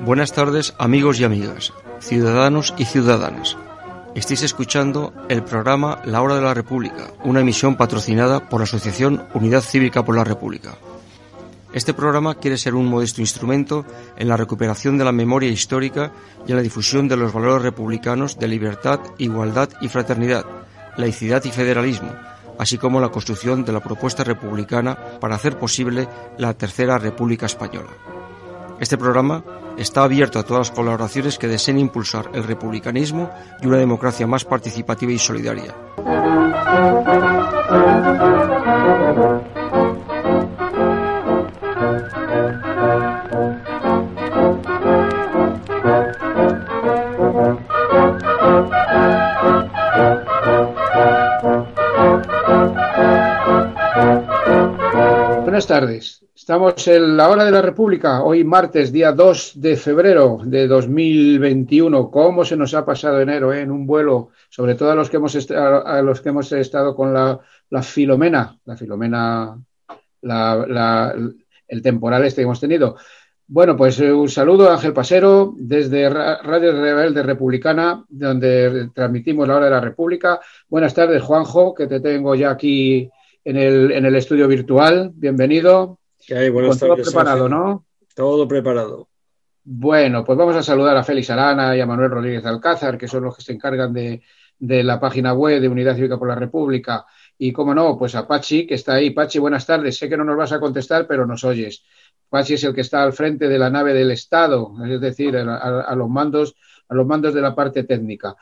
Buenas tardes amigos y amigas, ciudadanos y ciudadanas. Estáis escuchando el programa La Hora de la República, una emisión patrocinada por la Asociación Unidad Cívica por la República. Este programa quiere ser un modesto instrumento en la recuperación de la memoria histórica y en la difusión de los valores republicanos de libertad, igualdad y fraternidad, laicidad y federalismo, así como la construcción de la propuesta republicana para hacer posible la Tercera República Española. Este programa está abierto a todas las colaboraciones que deseen impulsar el republicanismo y una democracia más participativa y solidaria. Tardes. Estamos en la hora de la República, hoy martes, día 2 de febrero de 2021. ¿Cómo se nos ha pasado enero eh? en un vuelo? Sobre todo a los que hemos, a los que hemos estado con la, Filomena, la Filomena, el temporal este que hemos tenido. Bueno, pues eh, un saludo Ángel Pasero desde Radio Rebelde Republicana, donde transmitimos la hora de la República. Buenas tardes, Juanjo, que te tengo ya aquí en el, en el estudio virtual. Bienvenido. ¿Qué hay? Buenas todo preparado, ¿no? Todo preparado. Bueno, pues vamos a saludar a Félix Arana y a Manuel Rodríguez Alcázar, que son los que se encargan de, la página web de Unidad Cívica por la República. Y, cómo no, pues a Pachi, que está ahí. Pachi, buenas tardes. Sé que no nos vas a contestar, pero nos oyes. Pachi es el que está al frente de la nave del Estado, es decir, a, los mandos, a los mandos de la parte técnica.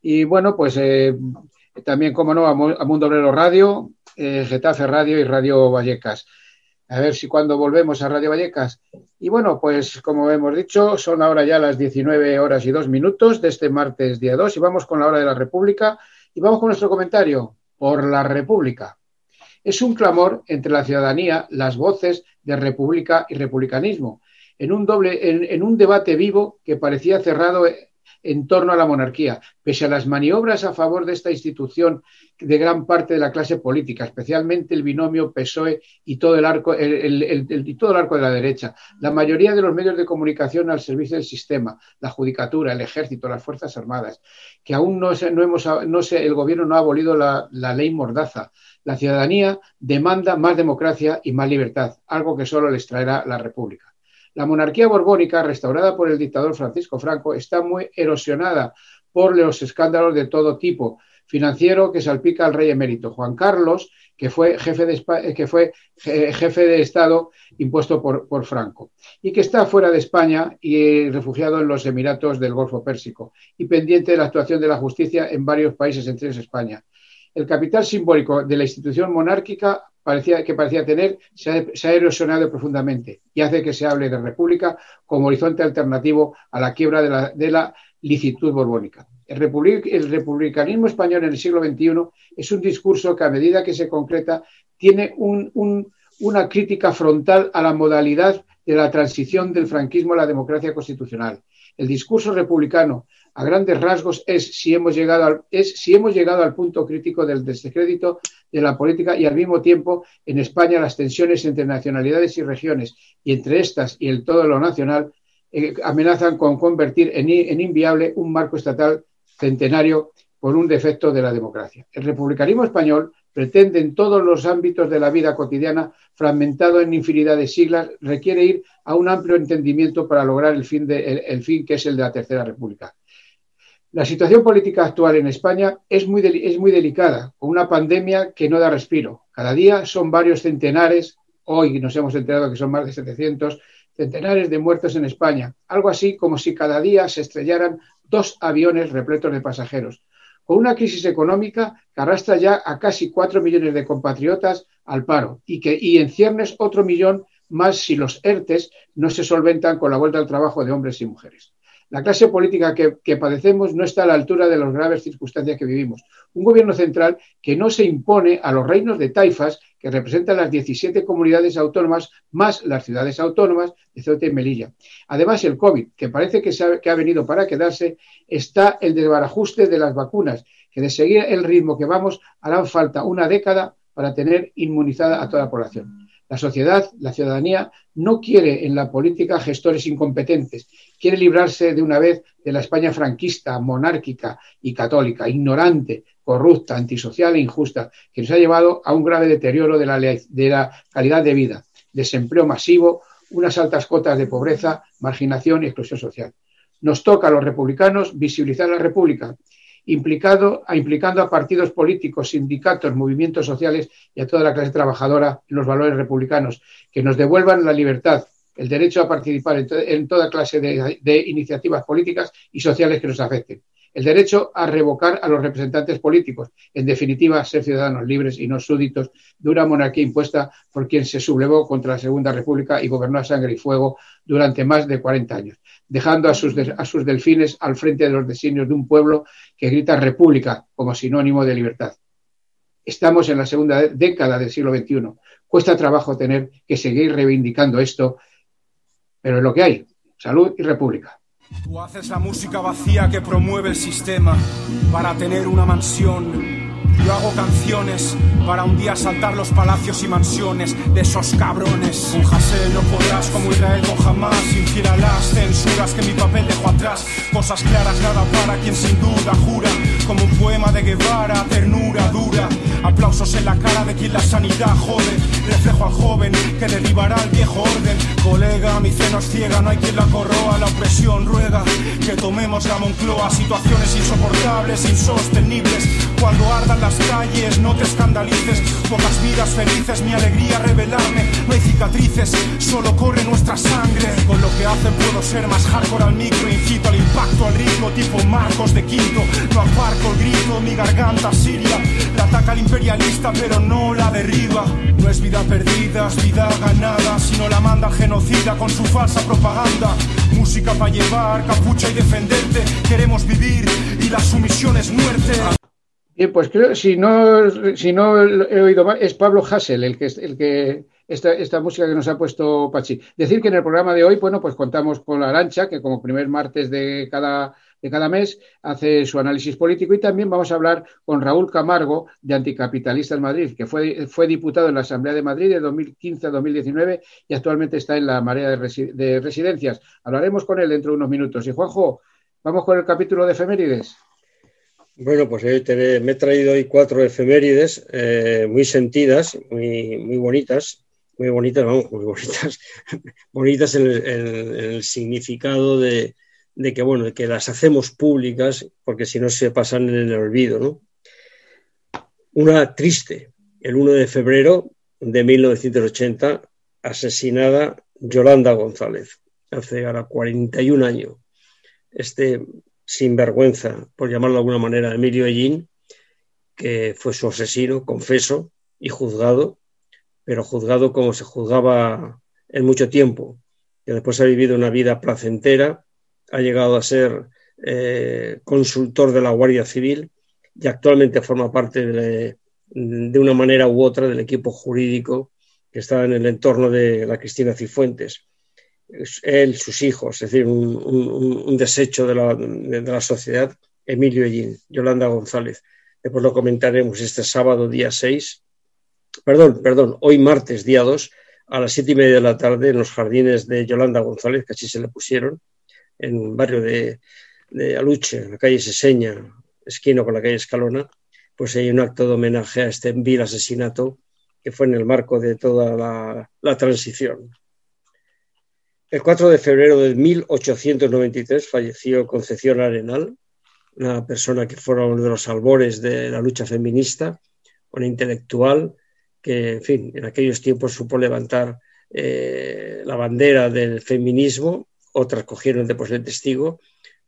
Y bueno, pues eh, también, cómo no, a, Mundo Obrero Radio, eh, Getafe Radio y Radio Vallecas a ver si cuando volvemos a Radio Vallecas. Y bueno, pues como hemos dicho, son ahora ya las 19 horas y dos minutos de este martes día 2 y vamos con la hora de la República y vamos con nuestro comentario por la República. Es un clamor entre la ciudadanía las voces de República y republicanismo, en un, doble, en un debate vivo que parecía cerrado en torno a la monarquía, pese a las maniobras a favor de esta institución de gran parte de la clase política, especialmente el binomio PSOE y todo el arco, el, todo el arco de la derecha. La mayoría de los medios de comunicación al servicio del sistema, la judicatura, el ejército, las fuerzas armadas, que aún no, no hemos, no el gobierno no ha abolido la, la ley mordaza. La ciudadanía demanda más democracia y más libertad, algo que solo les traerá la República. La monarquía borbónica, restaurada por el dictador Francisco Franco, está muy erosionada por los escándalos de todo tipo, financiero que salpica al rey emérito Juan Carlos, que fue jefe de, eh, eh, Estado impuesto por, por, Franco, y que está fuera de España y refugiado en los Emiratos del Golfo Pérsico, y pendiente de la actuación de la justicia en varios países, entre ellos España. El capital simbólico de la institución monárquica parecía, que parecía tener se ha, erosionado profundamente y hace que se hable de república como horizonte alternativo a la quiebra de la, licitud borbónica. El, republicanismo español en el siglo XXI es un discurso que a medida que se concreta tiene una crítica frontal a la modalidad de la transición del franquismo a la democracia constitucional. El discurso republicano a grandes rasgos es si hemos llegado al, es si hemos llegado al punto crítico del descrédito de la política y al mismo tiempo en España las tensiones entre nacionalidades y regiones y entre estas y el todo lo nacional eh, amenazan con convertir en, inviable un marco estatal centenario por un defecto de la democracia. El republicanismo español pretende en todos los ámbitos de la vida cotidiana, fragmentado en infinidad de siglas, requiere ir a un amplio entendimiento para lograr el fin, de, el fin que es el de la Tercera República. La situación política actual en España es muy, delicada, con una pandemia que no da respiro. Cada día son varios centenares, hoy nos hemos enterado que son más de 700 centenares de muertos en España, algo así como si cada día se estrellaran dos aviones repletos de pasajeros, con una crisis económica que arrastra ya a casi cuatro millones de compatriotas al paro y que y en ciernes otro millón más si los ERTES no se solventan con la vuelta al trabajo de hombres y mujeres. La clase política que, padecemos no está a la altura de las graves circunstancias que vivimos. Un gobierno central que no se impone a los reinos de taifas que representan las 17 comunidades autónomas más las ciudades autónomas de Ceuta y Melilla. Además, el COVID, que parece que, ha, que ha venido para quedarse, está el desbarajuste de las vacunas, que de seguir el ritmo que vamos harán falta una década para tener inmunizada a toda la población. La sociedad, la ciudadanía, no quiere en la política gestores incompetentes, quiere librarse de una vez de la España franquista, monárquica y católica, ignorante, corrupta, antisocial e injusta, que nos ha llevado a un grave deterioro de la, de la calidad de vida, desempleo masivo, unas altas cotas de pobreza, marginación y exclusión social. Nos toca a los republicanos visibilizar la República implicado, implicando a partidos políticos, sindicatos, movimientos sociales y a toda la clase trabajadora en los valores republicanos, que nos devuelvan la libertad, el derecho a participar en, toda clase de, iniciativas políticas y sociales que nos afecten, el derecho a revocar a los representantes políticos, en definitiva, ser ciudadanos libres y no súditos de una monarquía impuesta por quien se sublevó contra la Segunda República y gobernó a sangre y fuego durante más de 40 años dejando a sus, a sus delfines al frente de los designios de un pueblo que grita república como sinónimo de libertad. Estamos en la segunda década del siglo XXI. Cuesta trabajo tener que seguir reivindicando esto, pero es lo que hay. Salud y república. Tú haces la música vacía que promueve el sistema para tener una mansión yo hago canciones para un día saltar los palacios y mansiones de esos cabrones. Con Hassel no podrás, como Israel con jamás, infiel a las censuras que mi papel dejó atrás. Cosas claras, nada para quien sin duda jura, como un poema de Guevara, ternura dura. Aplausos en la cara de quien la sanidad jode. Reflejo al joven que derribará el viejo orden. Colega, mi ceno es ciega, no hay quien la corroa. La opresión ruega que tomemos la Moncloa. Situaciones insoportables, insostenibles. Cuando ardan las calles, no te escandalices. Pocas vidas felices, mi alegría revelarme. No hay cicatrices, solo corre nuestra sangre. Con lo que hace puedo ser más hardcore al micro. Incito al impacto, al ritmo, tipo Marcos de Quinto. No aparco el grito, mi garganta siria. La ataca el imperialista, pero no la derriba. No es vida perdida, es vida ganada. Si no la manda genocida con su falsa propaganda. Música para llevar, capucha y defenderte. Queremos vivir y la sumisión es muerte. Bien, pues creo, si no, si no he oído mal, es Pablo Hassel el que, el que esta, esta música que nos ha puesto Pachi. Decir que en el programa de hoy, bueno, pues contamos con la Arancha, que como primer martes de cada, de cada mes hace su análisis político y también vamos a hablar con Raúl Camargo de Anticapitalistas Madrid, que fue, fue diputado en la Asamblea de Madrid de 2015 a 2019 y actualmente está en la marea de, de residencias. Hablaremos con él dentro de unos minutos. Y Juanjo, vamos con el capítulo de efemérides. Bueno, pues me he traído hoy cuatro efemérides eh, muy sentidas, muy, muy bonitas, muy bonitas, vamos, muy bonitas, bonitas en el, significado de, que, bueno, que las hacemos públicas porque si no se pasan en el olvido, ¿no? Una triste, el 1 de febrero de 1980, asesinada Yolanda González, hace ahora 41 años. Este sinvergüenza, por llamarlo de alguna manera, Emilio Ellín, que fue su asesino, confeso y juzgado, pero juzgado como se juzgaba en mucho tiempo, que después ha vivido una vida placentera, ha llegado a ser eh, consultor de la Guardia Civil y actualmente forma parte de, de, una manera u otra del equipo jurídico que está en el entorno de la Cristina Cifuentes él, sus hijos, es decir, un, desecho de la, sociedad, Emilio Ellín, Yolanda González. Después lo comentaremos este sábado, día 6, perdón, perdón, hoy martes, día 2, a las siete y media de la tarde, en los jardines de Yolanda González, que así se le pusieron, en barrio de, Aluche, en la calle Seseña, esquino con la calle Escalona, pues hay un acto de homenaje a este vil asesinato que fue en el marco de toda la transición. El 4 de febrero de 1893 falleció Concepción Arenal, una persona que fue uno de los albores de la lucha feminista, una intelectual que, en fin, en aquellos tiempos supo levantar eh, la bandera del feminismo, otras cogieron después el testigo,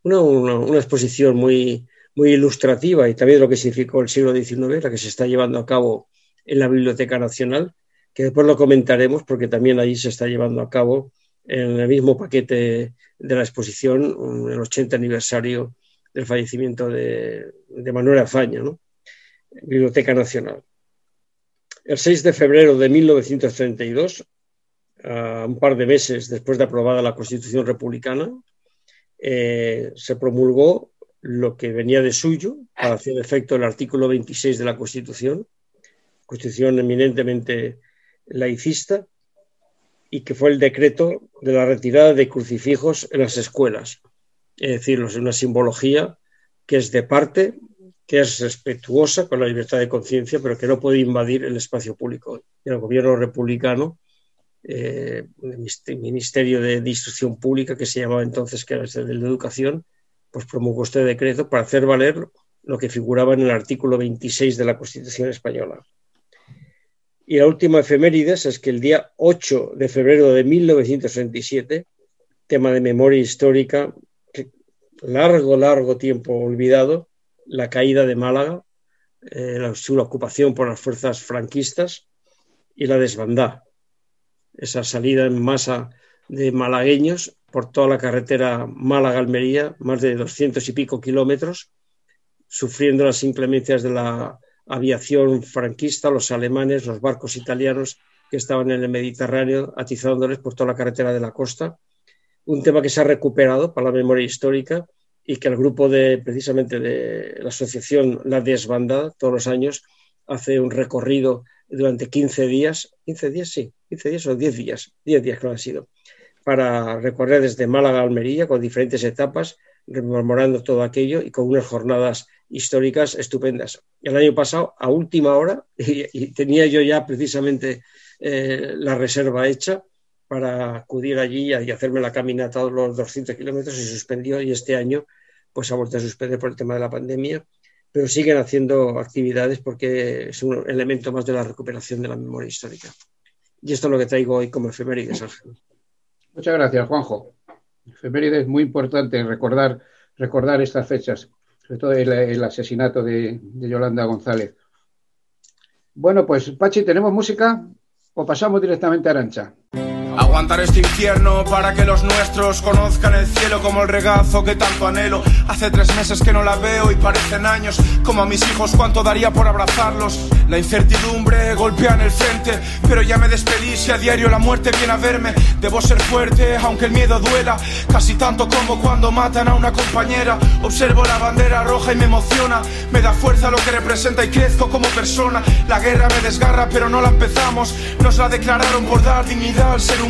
una, exposición muy, muy ilustrativa y también lo que significó el siglo XIX, la que se está llevando a cabo en la Biblioteca Nacional, que después lo comentaremos porque también allí se está llevando a cabo en el mismo paquete de la exposición, el 80 aniversario del fallecimiento de, Manuel Azaña, Biblioteca Nacional. El 6 de febrero de 1932, un par de meses después de aprobada la Constitución republicana, eh, se promulgó lo que venía de suyo para hacer efecto el artículo 26 de la Constitución, Constitución eminentemente laicista, y que fue el decreto de la retirada de crucifijos en las escuelas. Es decir, es una simbología que es de parte, que es respetuosa con la libertad de conciencia, pero que no puede invadir el espacio público. Y el gobierno republicano, eh, el Ministerio de, Instrucción Pública, que se llamaba entonces, que era el de Educación, pues promulgó este decreto para hacer valer lo que figuraba en el artículo 26 de la Constitución española. Y la última efemérides es que el día 8 de febrero de 1967, tema de memoria histórica, largo, largo tiempo olvidado, la caída de Málaga, eh, la, su ocupación por las fuerzas franquistas y la desbandada. Esa salida en masa de malagueños por toda la carretera Málaga-Almería, más de doscientos y pico kilómetros, sufriendo las inclemencias de la aviación franquista, los alemanes, los barcos italianos que estaban en el Mediterráneo atizándoles por toda la carretera de la costa. Un tema que se ha recuperado para la memoria histórica y que el grupo de precisamente de la asociación La Desbandada todos los años hace un recorrido durante 15 días, 15 días sí, 15 días o 10 días, 10 días que lo han sido, para recorrer desde Málaga a Almería con diferentes etapas, rememorando todo aquello y con unas jornadas históricas estupendas. El año pasado, a última hora, y, tenía yo ya precisamente eh, la reserva hecha para acudir allí y hacerme la caminata todos los 200 kilómetros, se suspendió y este año pues ha vuelto a suspender por el tema de la pandemia, pero siguen haciendo actividades porque es un elemento más de la recuperación de la memoria histórica. Y esto es lo que traigo hoy como efemérides, Ángel. Muchas gracias, Juanjo. Efemérides muy importante recordar, recordar estas fechas sobre todo el, asesinato de, Yolanda González. Bueno, pues Pachi, ¿tenemos música o pasamos directamente a Arancha? Aguantar este infierno para que los nuestros conozcan el cielo como el regazo que tanto anhelo. Hace tres meses que no la veo y parecen años. Como a mis hijos, cuánto daría por abrazarlos. La incertidumbre golpea en el frente, pero ya me despedí. Si a diario la muerte viene a verme, debo ser fuerte, aunque el miedo duela. Casi tanto como cuando matan a una compañera. Observo la bandera roja y me emociona. Me da fuerza lo que representa y crezco como persona. La guerra me desgarra, pero no la empezamos. Nos la declararon por dar dignidad al ser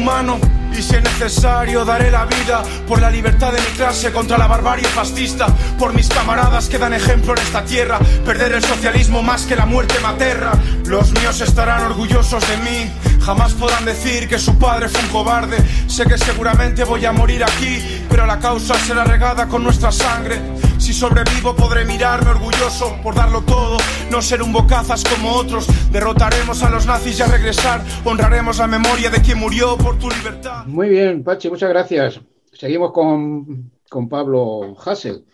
Y si es necesario, daré la vida por la libertad de mi clase contra la barbarie fascista. Por mis camaradas que dan ejemplo en esta tierra. Perder el socialismo más que la muerte materna. Los míos estarán orgullosos de mí. Jamás podrán decir que su padre fue un cobarde. Sé que seguramente voy a morir aquí, pero la causa será regada con nuestra sangre. Si sobrevivo podré mirarme orgulloso por darlo todo, no ser un bocazas como otros. Derrotaremos a los nazis y a regresar honraremos la memoria de quien murió por tu libertad. Muy bien, Pachi, muchas gracias. Seguimos con, con Pablo Hassel.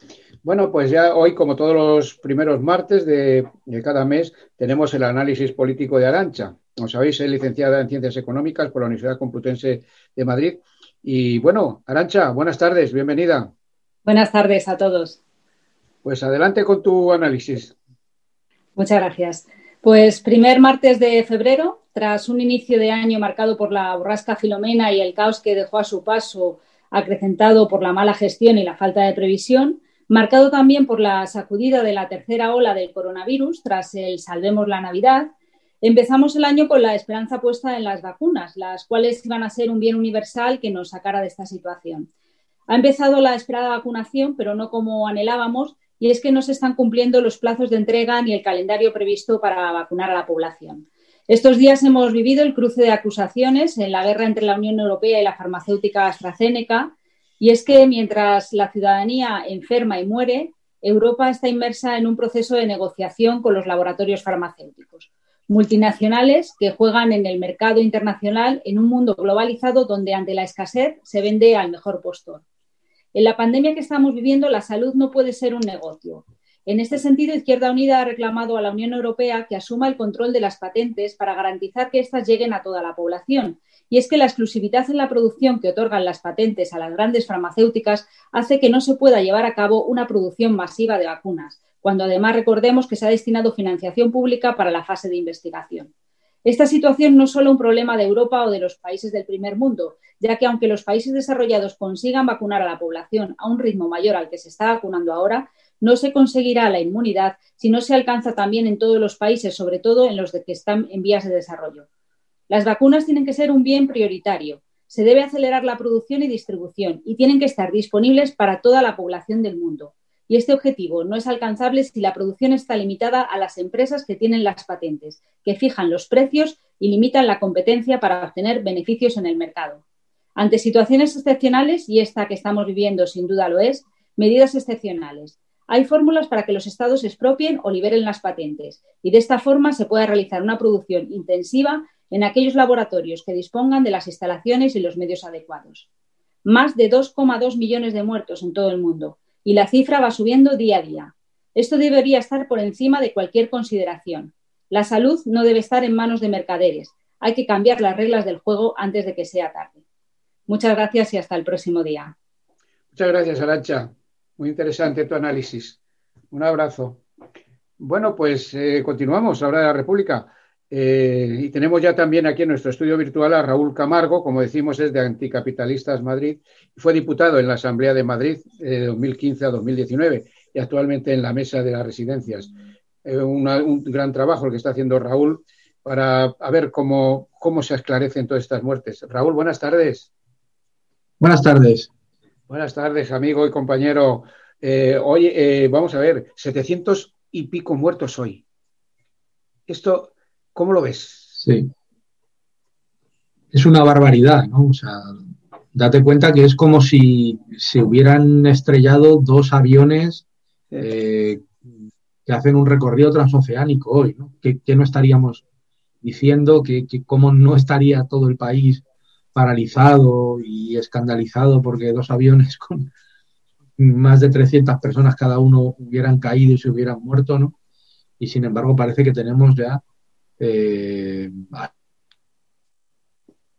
Bueno, pues ya hoy, como todos los primeros martes de, de, cada mes, tenemos el análisis político de Arancha. Como sabéis, es licenciada en Ciencias Económicas por la Universidad Complutense de Madrid. Y bueno, Arancha, buenas tardes, bienvenida. Buenas tardes a todos. Pues adelante con tu análisis. Muchas gracias. Pues primer martes de febrero, tras un inicio de año marcado por la borrasca Filomena y el caos que dejó a su paso, acrecentado por la mala gestión y la falta de previsión, marcado también por la sacudida de la tercera ola del coronavirus tras el Salvemos la Navidad, empezamos el año con la esperanza puesta en las vacunas, las cuales iban a ser un bien universal que nos sacara de esta situación. Ha empezado la esperada vacunación, pero no como anhelábamos, y es que no se están cumpliendo los plazos de entrega ni el calendario previsto para vacunar a la población. Estos días hemos vivido el cruce de acusaciones en la guerra entre la Unión Europea y la farmacéutica AstraZeneca, y es que mientras la ciudadanía enferma y muere, Europa está inmersa en un proceso de negociación con los laboratorios farmacéuticos, multinacionales que juegan en el mercado internacional en un mundo globalizado donde ante la escasez se vende al mejor postor. En la pandemia que estamos viviendo, la salud no puede ser un negocio. En este sentido, Izquierda Unida ha reclamado a la Unión Europea que asuma el control de las patentes para garantizar que éstas lleguen a toda la población. Y es que la exclusividad en la producción que otorgan las patentes a las grandes farmacéuticas hace que no se pueda llevar a cabo una producción masiva de vacunas, cuando además recordemos que se ha destinado financiación pública para la fase de investigación. Esta situación no es solo un problema de Europa o de los países del primer mundo, ya que aunque los países desarrollados consigan vacunar a la población a un ritmo mayor al que se está vacunando ahora, no se conseguirá la inmunidad si no se alcanza también en todos los países, sobre todo en los que están en vías de desarrollo. Las vacunas tienen que ser un bien prioritario. Se debe acelerar la producción y distribución y tienen que estar disponibles para toda la población del mundo. Y este objetivo no es alcanzable si la producción está limitada a las empresas que tienen las patentes, que fijan los precios y limitan la competencia para obtener beneficios en el mercado. Ante situaciones excepcionales, y esta que estamos viviendo sin duda lo es, medidas excepcionales. Hay fórmulas para que los estados expropien o liberen las patentes y de esta forma se pueda realizar una producción intensiva en aquellos laboratorios que dispongan de las instalaciones y los medios adecuados. Más de 2,2 millones de muertos en todo el mundo y la cifra va subiendo día a día. Esto debería estar por encima de cualquier consideración. La salud no debe estar en manos de mercaderes. Hay que cambiar las reglas del juego antes de que sea tarde. Muchas gracias y hasta el próximo día. Muchas gracias, Arancha. Muy interesante tu análisis. Un abrazo. Bueno, pues eh, continuamos, ahora de la República. Eh, y tenemos ya también aquí en nuestro estudio virtual a Raúl Camargo, como decimos, es de Anticapitalistas Madrid. Fue diputado en la Asamblea de Madrid de 2015 a 2019 y actualmente en la mesa de las residencias. Eh, un gran trabajo el que está haciendo Raúl para ver cómo, cómo se esclarecen todas estas muertes. Raúl, buenas tardes. Buenas tardes. Buenas tardes, amigo y compañero. Eh, hoy eh, vamos a ver, 700 y pico muertos hoy. Esto, ¿cómo lo ves? Sí. Es una barbaridad, ¿no? O sea, date cuenta que es como si se hubieran estrellado dos aviones eh, que hacen un recorrido transoceánico hoy, ¿no? Que, no estaríamos diciendo que, que cómo no estaría todo el país paralizado y escandalizado porque dos aviones con más de 300 personas cada uno hubieran caído y se hubieran muerto, ¿no? Y sin embargo parece que tenemos ya eh,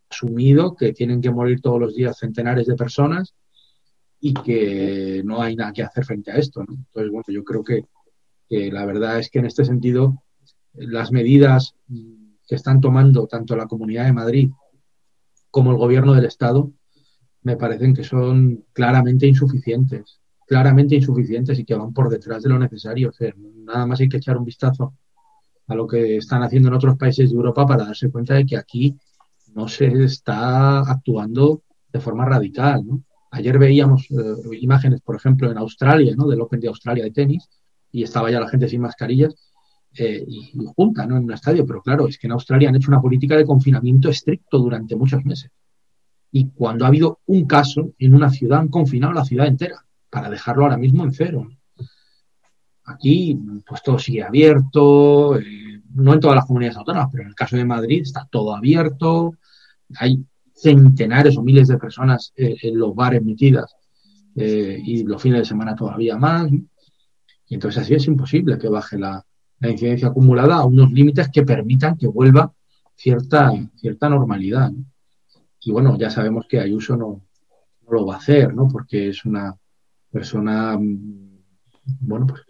asumido que tienen que morir todos los días centenares de personas y que no hay nada que hacer frente a esto, ¿no? Entonces, bueno, yo creo que, que la verdad es que en este sentido las medidas que están tomando tanto la Comunidad de Madrid como el gobierno del Estado, me parecen que son claramente insuficientes, claramente insuficientes y que van por detrás de lo necesario. nada más hay que echar un vistazo a lo que están haciendo en otros países de Europa para darse cuenta de que aquí no se está actuando de forma radical. Ayer veíamos eh, imágenes, por ejemplo, en Australia, ¿no? del Open de Australia de tenis, y estaba ya la gente sin mascarillas eh, y, junta ¿no? en un estadio. Pero claro, es que en Australia han hecho una política de confinamiento estricto durante muchos meses. Y cuando ha habido un caso en una ciudad, han confinado la ciudad entera para dejarlo ahora mismo en cero. Aquí, pues todo sigue abierto, eh, no en todas las comunidades autónomas, pero en el caso de Madrid está todo abierto, hay centenares o miles de personas eh, en los bares metidas y los fines de semana todavía más. Y entonces así es imposible que baje la, la incidencia acumulada a unos límites que permitan que vuelva cierta, cierta normalidad. Y bueno, ya sabemos que Ayuso no, no, lo va a hacer, ¿no? Porque es una persona, mm, bueno, pues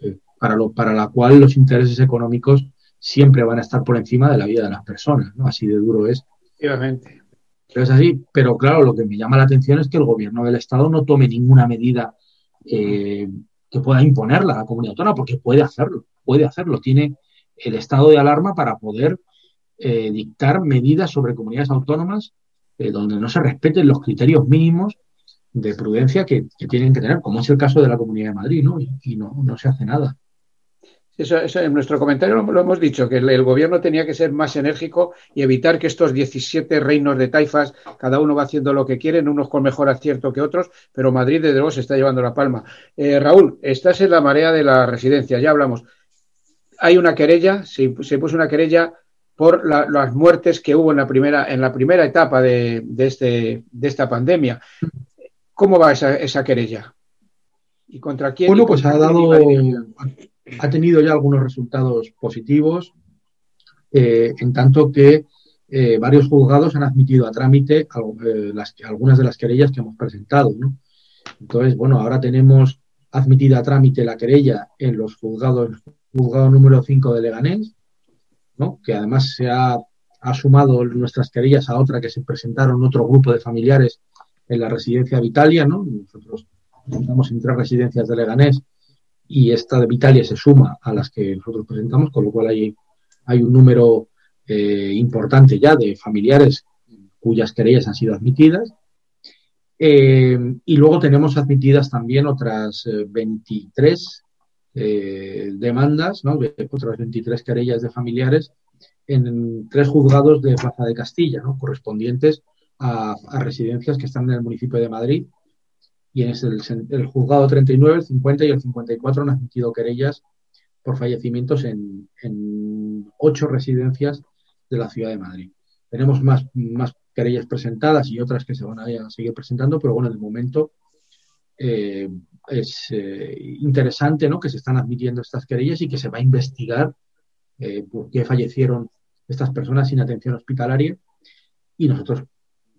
para, lo, para la cual los intereses económicos siempre van a estar por encima de la vida de las personas, ¿no? Así de duro es. Efectivamente. Pero es así, pero claro, lo que me llama la atención es que el gobierno del Estado no tome ninguna medida eh, que pueda imponerla a la comunidad autónoma, porque puede hacerlo puede hacerlo, tiene el estado de alarma para poder eh, dictar medidas sobre comunidades autónomas eh, donde no se respeten los criterios mínimos de prudencia que, tienen que tener, como es el caso de la Comunidad de Madrid, ¿no? Y, no, no se hace nada. Eso, en nuestro comentario lo, hemos dicho, que el, gobierno tenía que ser más enérgico y evitar que estos 17 reinos de taifas, cada uno va haciendo lo que quieren, unos con mejor acierto que otros, pero Madrid de luego se está llevando la palma. Eh, Raúl, estás en la marea de la residencia, ya hablamos hay una querella, se, puso una querella por las muertes que hubo en la primera, en la primera etapa de, este, de esta pandemia. ¿Cómo va esa, querella? ¿Y contra quién? Bueno, pues ha dado, ha tenido ya algunos resultados positivos, eh, en tanto que eh, varios juzgados han admitido a trámite eh, algunas de las querellas que hemos presentado. Entonces, bueno, ahora tenemos admitida a trámite la querella en los juzgados juzgado número 5 de Leganés, ¿no? que además se ha sumado nuestras querellas a otra que se presentaron otro grupo de familiares en la residencia Vitalia, ¿no? Nosotros presentamos en tres residencias de Leganés y esta de Vitalia se suma a las que nosotros presentamos, con lo cual hay, hay un número eh, importante ya de familiares cuyas querellas han sido admitidas. Eh, y luego tenemos admitidas también otras 23 eh, demandas, ¿no? otras 23 querellas de familiares en tres juzgados de Plaza de Castilla, ¿no? correspondientes a, residencias que están en el municipio de Madrid. Y en el, el, juzgado 39, el 50 y el 54 han admitido querellas por fallecimientos en, ocho residencias de la ciudad de Madrid. Tenemos más, más querellas presentadas y otras que se van a seguir presentando, pero bueno, de momento eh, es eh, interesante ¿no? que se están admitiendo estas querellas y que se va a investigar eh, por qué fallecieron estas personas sin atención hospitalaria y nosotros,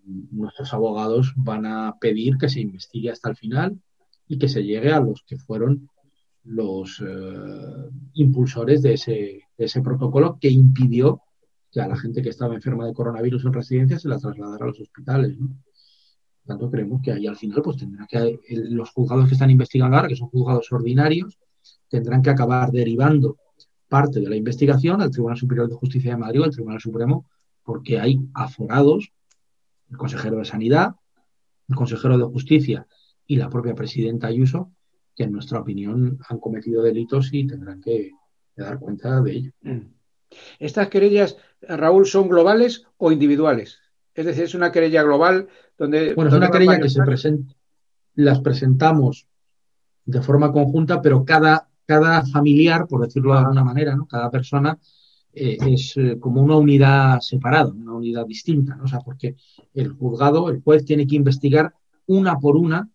nuestros abogados, van a pedir que se investigue hasta el final y que se llegue a los que fueron los impulsores de ese, protocolo que impidió que a la gente que estaba enferma de coronavirus en residencia se la trasladara a los hospitales. ¿no? Tanto, creemos que ahí al final pues tendrá que los juzgados que están investigando ahora, que son juzgados ordinarios, tendrán que acabar derivando parte de la investigación al Tribunal Superior de Justicia de Madrid o al Tribunal Supremo, porque hay aforados, el consejero de Sanidad, el consejero de Justicia y la propia presidenta Ayuso, que en nuestra opinión han cometido delitos y tendrán que, dar cuenta de ello. Mm. Estas querellas, Raúl, son globales o individuales. Es decir, es una querella global donde... Bueno, es una querella que se presenta, las presentamos de forma conjunta, pero cada, cada familiar, por decirlo de alguna manera, ¿no? cada persona eh, es eh, como una unidad separada, una unidad distinta, ¿no? O sea, porque el juzgado, el juez tiene que investigar una por una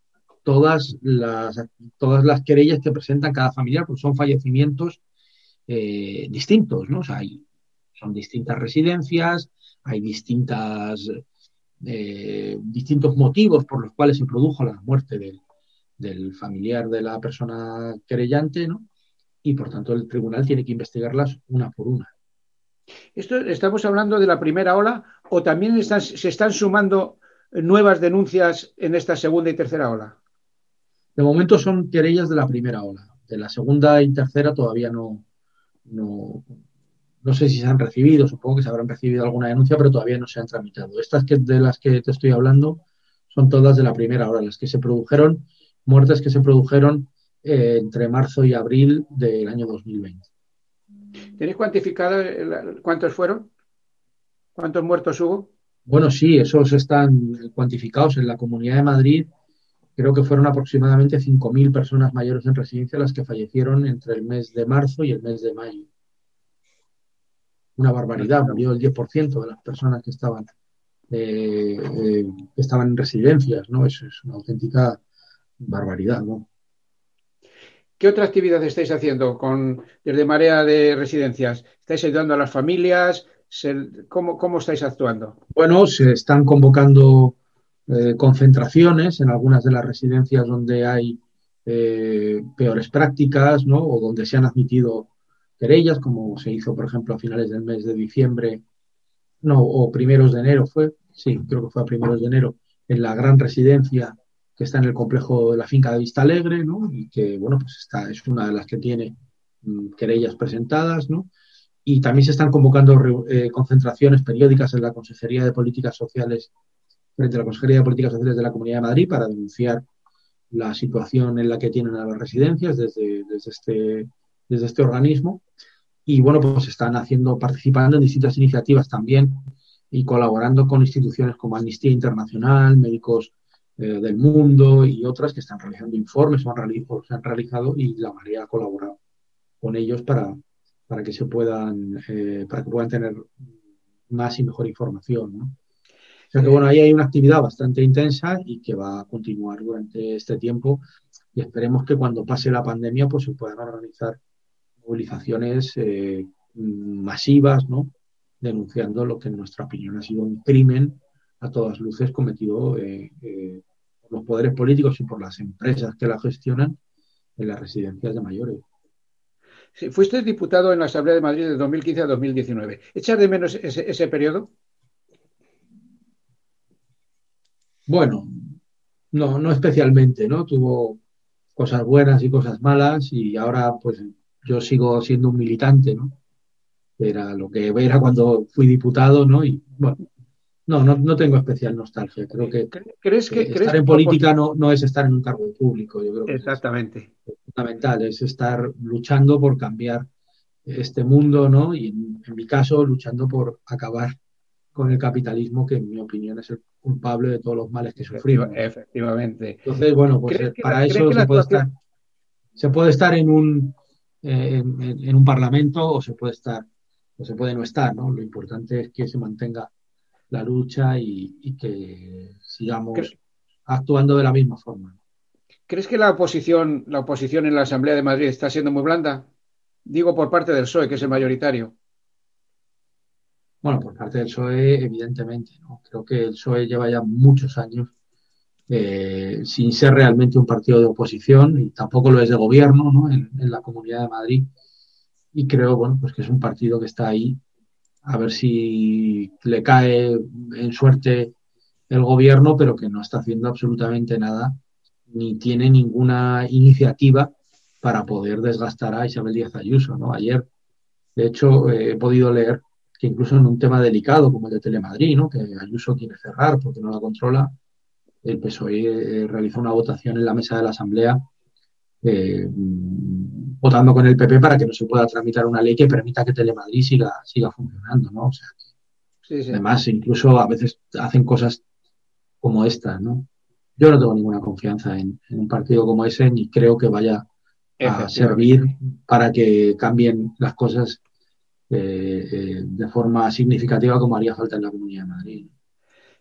todas las, todas las querellas que presentan cada familiar, porque son fallecimientos eh, distintos, ¿no? O sea, hay, son distintas residencias, hay distintas, distintos motivos por los cuales se produjo la muerte del, del, familiar de la persona querellante, ¿no? Y por tanto el tribunal tiene que investigarlas una por una. Esto estamos hablando de la primera ola o también se están sumando nuevas denuncias en esta segunda y tercera ola. De momento son querellas de la primera ola. De la segunda y tercera todavía no, no, no sé si se han recibido, supongo que se habrán recibido alguna denuncia, pero todavía no se han tramitado. Estas que, de las que te estoy hablando son todas de la primera hora, las que se produjeron, muertes que se produjeron eh, entre marzo y abril del año 2020. ¿Tenéis cuantificado cuántos fueron? ¿Cuántos muertos hubo? Bueno, sí, esos están cuantificados en la Comunidad de Madrid creo que fueron aproximadamente 5.000 personas mayores en residencia las que fallecieron entre el mes de marzo y el mes de mayo. Una barbaridad, murió el 10% de las personas que estaban, eh, eh, estaban en residencias, ¿no? Eso es una auténtica barbaridad, ¿no? ¿Qué otra actividad estáis haciendo con, desde Marea de Residencias? ¿Estáis ayudando a las familias? ¿Cómo, ¿Cómo estáis actuando? Bueno, se están convocando eh, concentraciones en algunas de las residencias donde hay eh, peores prácticas, ¿no? O donde se han admitido querellas, como se hizo, por ejemplo, a finales del mes de diciembre, no, o primeros de enero fue, sí, creo que fue a primeros de enero, en la gran residencia que está en el complejo de la finca de Vista Alegre, ¿no? Y que, bueno, pues está, es una de las que tiene mm, querellas presentadas, ¿no? Y también se están convocando eh, concentraciones periódicas en la Consejería de Políticas Sociales frente a la Consejería de Políticas Sociales de la Comunidad de Madrid para denunciar la situación en la que tienen a las residencias desde, desde, este, desde este organismo. Y bueno, pues están haciendo, participando en distintas iniciativas también y colaborando con instituciones como Amnistía Internacional, Médicos eh, del Mundo y otras que están realizando informes o, han se han realizado y la María ha colaborado con ellos para, para que se puedan, eh, para que puedan tener más y mejor información. ¿no? O sea que bueno, ahí hay una actividad bastante intensa y que va a continuar durante este tiempo y esperemos que cuando pase la pandemia pues se puedan organizar movilizaciones eh, masivas, ¿no? Denunciando lo que en nuestra opinión ha sido un crimen a todas luces cometido eh, eh, por los poderes políticos y por las empresas que la gestionan en las residencias de mayores. fuiste diputado en la Asamblea de Madrid de 2015 a 2019. ¿Echas de menos ese, periodo? Bueno, no, no especialmente, ¿no? Tuvo cosas buenas y cosas malas y ahora pues yo sigo siendo un militante, ¿no? Era lo que era cuando fui diputado, ¿no? Y bueno, no, no, tengo especial nostalgia. Creo que, ¿Crees que, estar en política no, no, es estar en un cargo público. Yo creo que Exactamente. Es fundamental, es estar luchando por cambiar este mundo, ¿no? Y en, mi caso, luchando por acabar con el capitalismo, que en mi opinión es el culpable de todos los males que sufrimos. Efectivamente. Entonces, bueno, pues eh, para eso se puede, estar, se puede estar en un, eh, en, un parlamento o se puede estar o se puede no estar, ¿no? Lo importante es que se mantenga la lucha y, que sigamos actuando de la misma forma. ¿Crees que la oposición, la oposición en la Asamblea de Madrid está siendo muy blanda? Digo por parte del PSOE, que es el mayoritario. Bueno, por parte del PSOE, evidentemente. ¿no? Creo que el PSOE lleva ya muchos años eh, sin ser realmente un partido de oposición y tampoco lo es de gobierno ¿no? en, en, la Comunidad de Madrid. Y creo bueno, pues que es un partido que está ahí a ver si le cae en suerte el gobierno, pero que no está haciendo absolutamente nada, ni tiene ninguna iniciativa para poder desgastar a Isabel Díaz Ayuso. ¿no? Ayer, de hecho, he podido leer que incluso en un tema delicado como el de Telemadrid, ¿no? que Ayuso quiere cerrar porque no la controla, el PSOE eh, realizó una votación en la mesa de la Asamblea eh, votando con el PP para que no se pueda tramitar una ley que permita que Telemadrid siga, siga funcionando, ¿no? O sea, además, incluso a veces hacen cosas como esta, ¿no? Yo no tengo ninguna confianza en, un partido como ese ni creo que vaya a servir para que cambien las cosas eh, eh, de forma significativa como haría falta en la Comunidad de Madrid.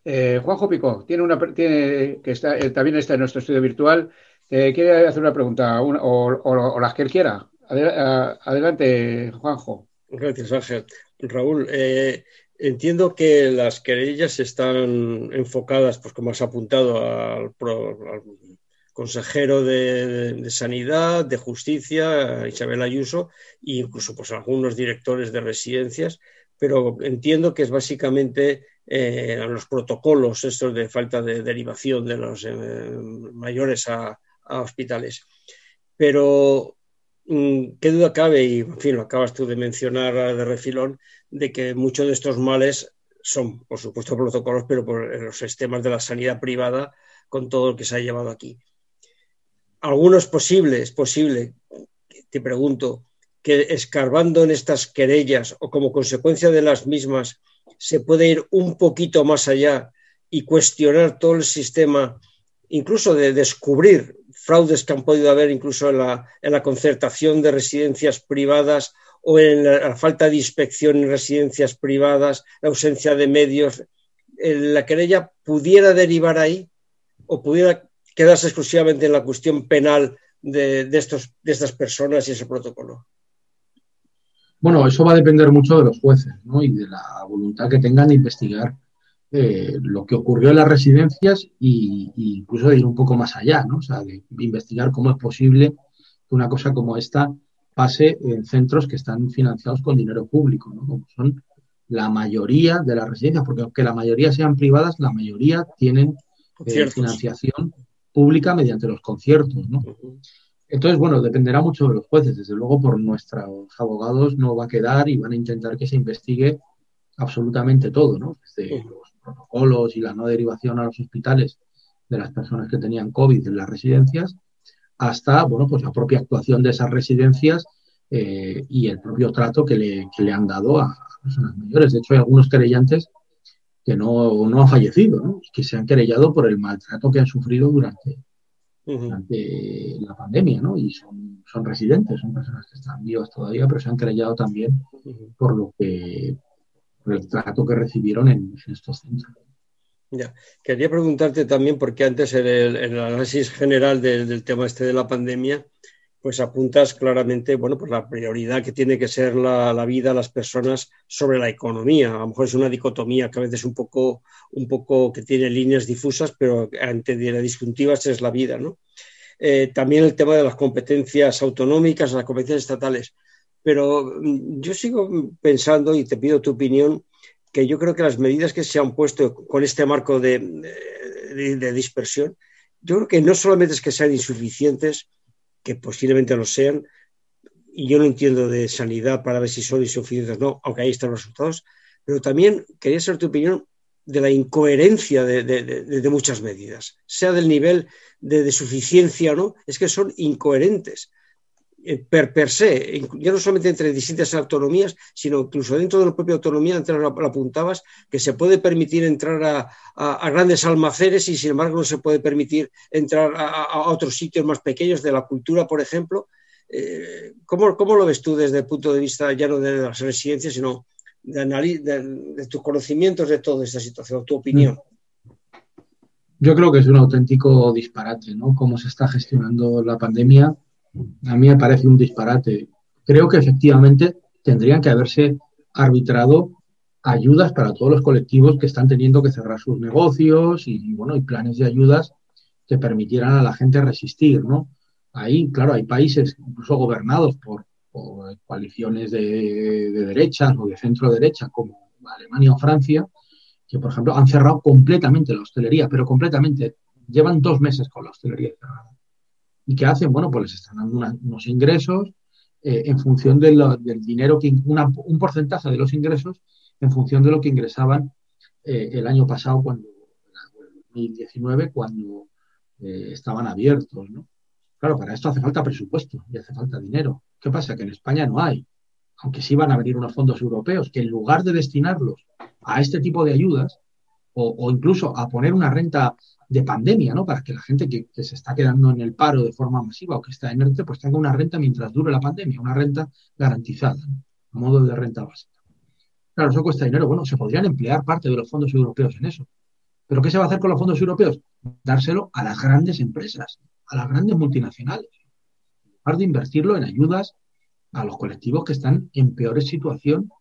Eh, Juanjo Pico, tiene una, tiene, que está, también está en nuestro estudio virtual, eh, quiere hacer una pregunta o, las que él quiera. Adelante, Juanjo. Gracias, Ángel. Raúl, eh, entiendo que las querellas están enfocadas, pues como has apuntado, al, consejero de, Sanidad, de Justicia, Isabel Ayuso, e incluso pues algunos directores de residencias, pero entiendo que es básicamente eh, los protocolos estos de falta de derivación de los mayores a, a hospitales. Pero mm, qué duda cabe, y en fin, lo acabas tú de mencionar de refilón, de que muchos de estos males son, por supuesto, protocolos, pero por los sistemas de la sanidad privada, con todo lo que se ha llevado aquí. Algunos es posible, es posible, te pregunto, que escarbando en estas querellas o como consecuencia de las mismas se puede ir un poquito más allá y cuestionar todo el sistema, incluso de descubrir fraudes que han podido haber incluso en la, concertación de residencias privadas o en la, falta de inspección en residencias privadas, la ausencia de medios, la querella pudiera derivar ahí o pudiera quedarse exclusivamente en la cuestión penal de, estos, de estas personas y ese protocolo? Bueno, eso va a depender mucho de los jueces y de la voluntad que tengan de investigar eh, lo que ocurrió en las residencias e incluso de ir un poco más allá, ¿no? O sea, de investigar cómo es posible que una cosa como esta pase en centros que están financiados con dinero público, ¿no? Como son la mayoría de las residencias, porque aunque la mayoría sean privadas, la mayoría tienen eh, financiación pública mediante los conciertos, ¿no? Entonces, bueno, dependerá mucho de los jueces. Desde luego, por nuestros abogados no va a quedar y van a intentar que se investigue absolutamente todo, ¿no? Desde protocolos y la no derivación a los hospitales de las personas que tenían COVID en las residencias, hasta bueno, pues la propia actuación de esas residencias eh, y el propio trato que le, que le, han dado a personas mayores. De hecho, hay algunos querellantes que no, no han fallecido, ¿no? que se han querellado por el maltrato que han sufrido durante, durante la pandemia, ¿no? Y son, son residentes, son personas que están vivas todavía, pero se han querellado también por lo que el trato que recibieron en, estos centros. Ya. Quería preguntarte también, porque antes en el, análisis general del, tema este de la pandemia, pues apuntas claramente, bueno, pues la prioridad que tiene que ser la, la, vida, las personas sobre la economía. A lo mejor es una dicotomía que a veces un poco, un poco que tiene líneas difusas, pero ante las disjuntivas es la vida, ¿no? Eh, también el tema de las competencias autonómicas, las competencias estatales. Pero mm, yo sigo pensando y te pido tu opinión que yo creo que las medidas que se han puesto con este marco de, de, dispersión, yo creo que no solamente es que sean insuficientes, que posiblemente no sean, y yo no entiendo de sanidad para ver si son insuficientes o no, aunque ahí están los resultados, pero también quería saber tu opinión de la incoherencia de, muchas medidas, sea del nivel de, suficiencia o no, es que son incoherentes. Eh, per, se, ya no solamente entre distintas autonomías, sino incluso dentro de la propia autonomía, antes lo, apuntabas, que se puede permitir entrar a, grandes almacenes y sin embargo no se puede permitir entrar a, otros sitios más pequeños de la cultura, por ejemplo. Eh, ¿cómo, lo ves tú desde el punto de vista ya no de las residencias, sino de, de tus conocimientos de toda esta situación, tu opinión? Yo creo que es un auténtico disparate, ¿no? Cómo se está gestionando la pandemia a mí me parece un disparate. Creo que efectivamente tendrían que haberse arbitrado ayudas para todos los colectivos que están teniendo que cerrar sus negocios y, bueno, y planes de ayudas que permitieran a la gente resistir, ¿no? Ahí, claro, hay países incluso gobernados por, coaliciones de, de derechas o de centro derecha, como Alemania o Francia, que, por ejemplo, han cerrado completamente la hostelería, pero completamente. Llevan dos meses con la hostelería cerrada. ¿Y qué hacen? Bueno, pues les están dando unos ingresos eh, en función del dinero, que un porcentaje de los ingresos en función de lo que ingresaban eh, el año pasado, cuando, en 2019, cuando eh, estaban abiertos, ¿no? Claro, para esto hace falta presupuesto y hace falta dinero. ¿Qué pasa? Que en España no hay. Aunque sí van a venir unos fondos europeos que en lugar de destinarlos a este tipo de ayudas, o incluso a poner una renta de pandemia, ¿no? Para que la gente que, se está quedando en el paro de forma masiva o que está en ERTE, pues tenga una renta mientras dure la pandemia, una renta garantizada, a modo de renta básica. Claro, eso cuesta dinero. Bueno, se podrían emplear parte de los fondos europeos en eso. ¿Pero qué se va a hacer con los fondos europeos? Dárselo a las grandes empresas, a las grandes multinacionales. En lugar de invertirlo en ayudas a los colectivos que están en peor situación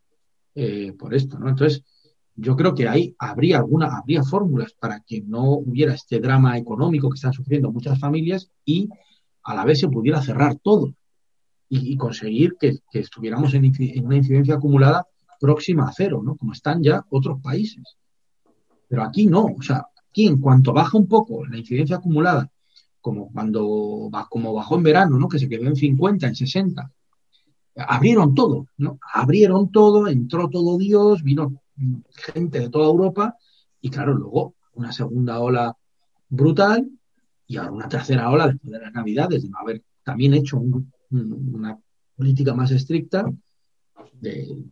eh, por esto, ¿no? Entonces, yo creo que ahí habría alguna, habría fórmulas para que no hubiera este drama económico que están sufriendo muchas familias y a la vez se pudiera cerrar todo y, conseguir que, estuviéramos en, una incidencia acumulada próxima a cero, ¿no? Como están ya otros países. Pero aquí no, o sea, aquí en cuanto baja un poco la incidencia acumulada, como cuando como bajó en verano, ¿no? Que se quedó en 50, en 60, abrieron todo, ¿no? Abrieron todo, entró todo Dios, vino gente de toda Europa y claro, luego una segunda ola brutal y ahora una tercera ola después de las navidades, de no haber también hecho una política más estricta de,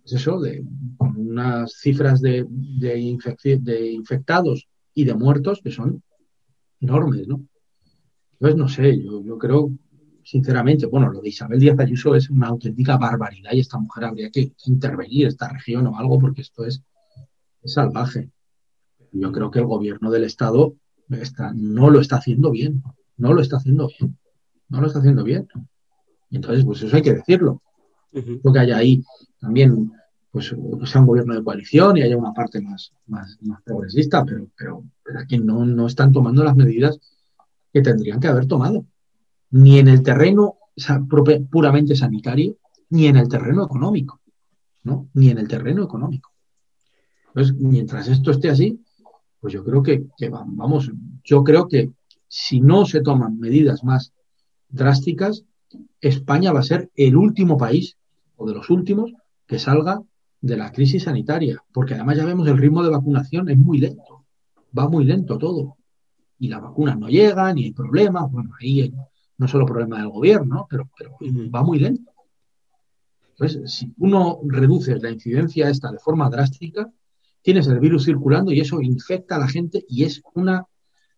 pues eso, de unas cifras de, infectados y de muertos que son enormes, ¿no? Entonces, no sé, yo, yo creo sinceramente, bueno, lo de Isabel Díaz Ayuso es una auténtica barbaridad y esta mujer habría que intervenir, esta región o algo, porque esto es, salvaje. Yo creo que el gobierno del Estado está, no lo está haciendo bien, no lo está haciendo bien, no lo está haciendo bien. Y entonces, pues eso hay que decirlo. Creo que haya ahí también, pues, sea un gobierno de coalición y haya una parte más, más, progresista, pero, pero, pero aquí no, no están tomando las medidas que tendrían que haber tomado ni en el terreno puramente sanitario, ni en el terreno económico, ¿no? Ni en el terreno económico. Entonces, mientras esto esté así, pues yo creo que, vamos, yo creo que si no se toman medidas más drásticas, España va a ser el último país, o de los últimos, que salga de la crisis sanitaria, porque además ya vemos el ritmo de vacunación es muy lento, va muy lento todo, y las vacunas no llegan, y hay problemas, bueno, ahí no solo problema del gobierno, pero, pero va muy lento. Entonces, si uno reduce la incidencia esta de forma drástica, tienes el virus circulando y eso infecta a la gente y es una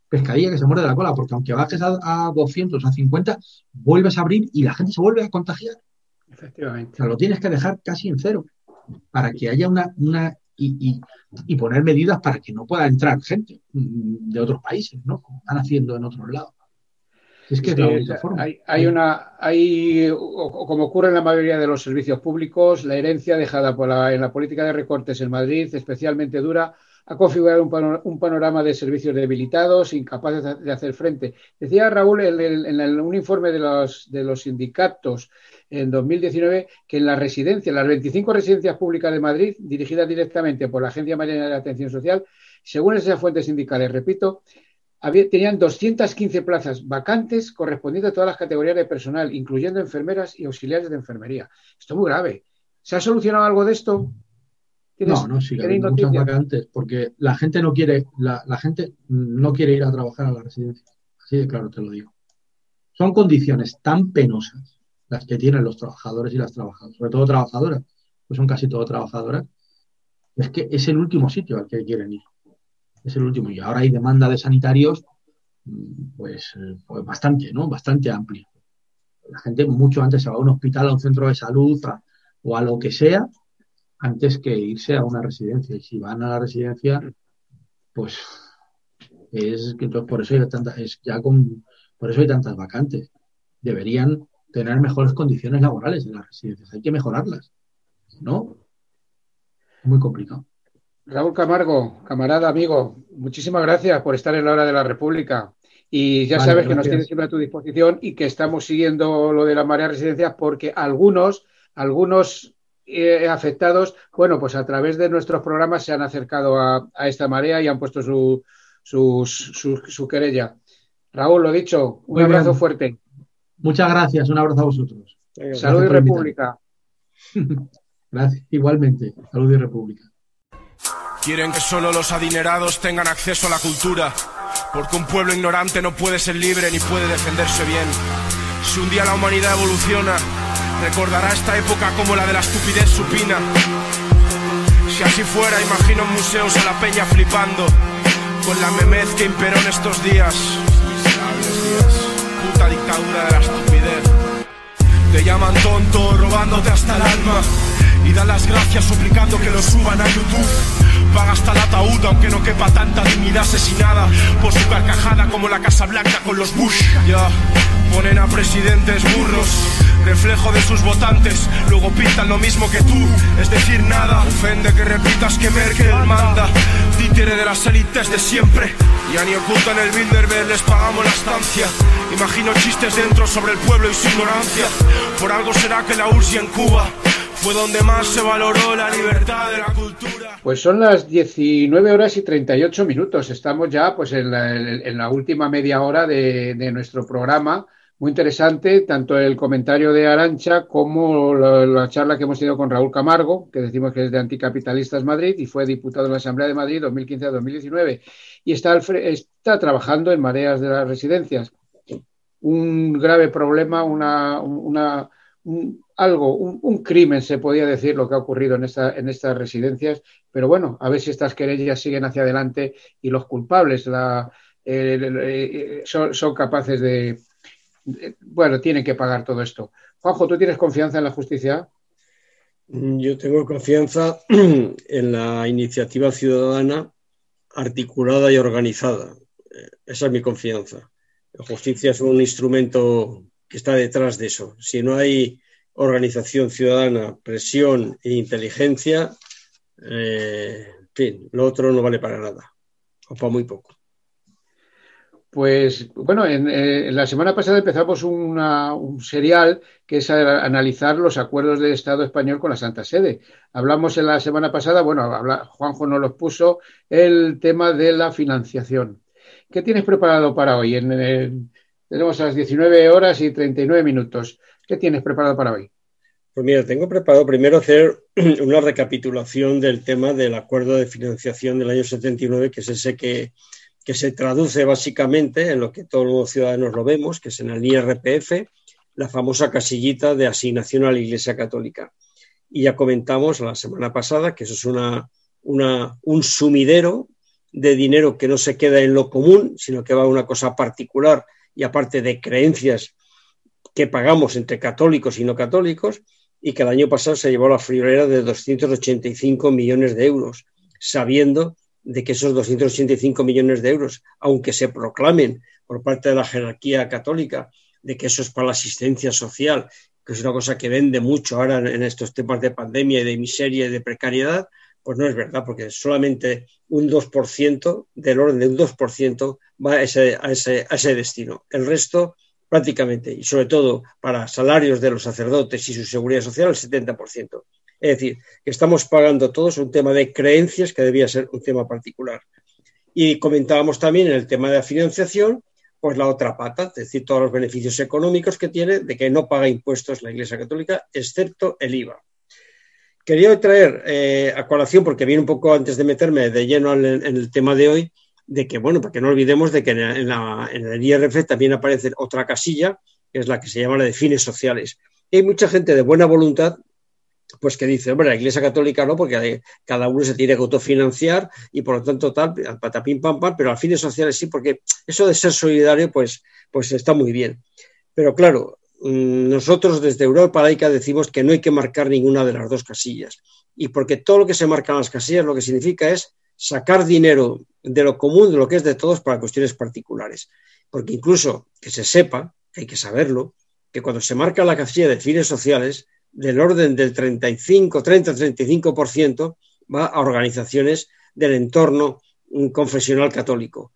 pescadilla que se muerde la cola, porque aunque bajes a, 200, a 50, vuelves a abrir y la gente se vuelve a contagiar. Efectivamente. O sea, lo tienes que dejar casi en cero para que haya una, una y, y, poner medidas para que no pueda entrar gente de otros países, ¿no? Como están haciendo en otros lados. Es que Hay, una, hay, como ocurre en la mayoría de los servicios públicos, la herencia dejada por la, en la política de recortes en Madrid, especialmente dura, ha configurado un, panorama de servicios debilitados, incapaces de hacer frente. Decía Raúl en, un informe de los, de los sindicatos en 2019 que en las residencias, las 25 residencias públicas de Madrid, dirigidas directamente por la Agencia Mariana de Atención Social, según esas fuentes sindicales, repito, tenían 215 plazas vacantes correspondientes a todas las categorías de personal, incluyendo enfermeras y auxiliares de enfermería. Esto es muy grave. ¿Se ha solucionado algo de esto? No, no, sigue habiendo muchas vacantes, porque la gente no quiere, la, la, gente no quiere ir a trabajar a la residencia. Así de claro te lo digo. Son condiciones tan penosas las que tienen los trabajadores y las trabajadoras, sobre todo trabajadoras, pues son casi todo trabajadoras, es que es el último sitio al que quieren ir es el último. Y ahora hay demanda de sanitarios, mm, pues, pues bastante, ¿no? Bastante amplia. La gente mucho antes se va a un hospital, a un centro de salud o a lo que sea, antes que irse a una residencia. Y si van a la residencia, pues es que entonces por eso hay tantas, es ya con, por eso hay tantas vacantes. Deberían tener mejores condiciones laborales en las residencias. Hay que mejorarlas. ¿No? Muy complicado. Raúl Camargo, camarada, amigo, muchísimas gracias por estar en la hora de la República. Y ya sabes que nos tienes siempre a tu disposición y que estamos siguiendo lo de la marea residencias porque algunos, algunos eh, afectados, bueno, pues a través de nuestros programas se han acercado a, esta marea y han puesto su, su, querella. Raúl, lo dicho, un abrazo fuerte. Muchas gracias, un abrazo a vosotros. Salud y República. gracias, igualmente. Salud y República. Quieren que solo los adinerados tengan acceso a la cultura, porque un pueblo ignorante no puede ser libre ni puede defenderse bien. Si un día la humanidad evoluciona, recordará esta época como la de la estupidez supina. Si así fuera, imagino museos a la peña flipando, con la memez que imperó en estos días. Puta dictadura de la estupidez. Te llaman tonto, robándote hasta el alma. Y dan las gracias suplicando que lo suban a YouTube paga hasta el ataúd, aunque no quepa tanta dignidad asesinada por su carcajada como la Casa Blanca con los Bush. Ya, ponen a presidentes burros, reflejo de sus votantes, luego pintan lo mismo que tú, es decir, nada. Ofende que repitas que Merkel manda, títere de las élites de siempre. Ya ni ocultan el Bilderberg, les pagamos la estancia. Imagino chistes dentro sobre el pueblo y su ignorancia. Por algo será que la URSS en Cuba fue más se valoró la libertad de la cultura. Pues son las 19 horas y 38 minutos. Estamos ya pues en la, última media hora de, nuestro programa. Muy interesante, tanto el comentario de Arancha como la, charla que hemos tenido con Raúl Camargo, que decimos que es de Anticapitalistas Madrid y fue diputado en la Asamblea de Madrid 2015-2019. Y está, está trabajando en mareas de las residencias. Un grave problema, una, una algo, un, crimen, se podía decir, lo que ha ocurrido en, esta, en estas residencias, pero bueno, a ver si estas querellas siguen hacia adelante y los culpables eh, son, capaces de, bueno, tienen que pagar todo esto. Juanjo, ¿tú tienes confianza en la justicia? Yo tengo confianza en la iniciativa ciudadana articulada y organizada. Esa es mi confianza. La justicia es un instrumento que está detrás de eso. Si no hay organización ciudadana, presión e inteligencia, eh, en fin, lo otro no vale para nada, o para muy poco. Pues bueno, en, eh, la semana pasada empezamos un serial que es analizar los acuerdos del Estado español con la Santa Sede. Hablamos en la semana pasada, bueno, Juanjo nos los puso, el tema de la financiación. ¿Qué tienes preparado para hoy? En, tenemos las 19 horas y 39 minutos. ¿Qué tienes preparado para hoy? Pues mira, tengo preparado primero hacer una recapitulación del tema del acuerdo de financiación del año 79, que es ese que, que se traduce básicamente en lo que todos los ciudadanos lo vemos, que es en el IRPF, la famosa casillita de asignación a la Iglesia Católica. Y ya comentamos la semana pasada que eso es una, una, un sumidero de dinero que no se queda en lo común, sino que va a una cosa particular y aparte de creencias que pagamos entre católicos y no católicos, y que el año pasado se llevó la friolera de 285 millones de euros, sabiendo de que esos 285 millones de euros, aunque se proclamen por parte de la jerarquía católica de que eso es para la asistencia social, que es una cosa que vende mucho ahora en estos temas de pandemia y de miseria y de precariedad, pues no es verdad, porque solamente un 2%, del orden de un 2%, va a ese, a ese, a ese destino. El resto, prácticamente, y sobre todo para salarios de los sacerdotes y su seguridad social, el 70%. Es decir, que estamos pagando todos un tema de creencias que debía ser un tema particular. Y comentábamos también en el tema de la financiación, pues la otra pata, es decir, todos los beneficios económicos que tiene de que no paga impuestos la Iglesia Católica, excepto el IVA. Quería traer eh, a colación, porque viene un poco antes de meterme de lleno en, el tema de hoy, de que, bueno, porque no olvidemos de que en, en el IRF también aparece otra casilla, que es la que se llama la de fines sociales. Hay mucha gente de buena voluntad pues que dice, hombre, la Iglesia Católica no, porque cada uno se tiene que autofinanciar y por lo tanto tal, patapín pam pam, pero a fines sociales sí, porque eso de ser solidario, pues, pues está muy bien. Pero claro, mm, nosotros desde Europa Laica decimos que no hay que marcar ninguna de las dos casillas. Y porque todo lo que se marca en las casillas lo que significa es sacar dinero de lo común, de lo que es de todos, para cuestiones particulares. Porque incluso que se sepa, que hay que saberlo, que cuando se marca la casilla de fines sociales, del orden del 35, 30-35% va a organizaciones del entorno confesional católico,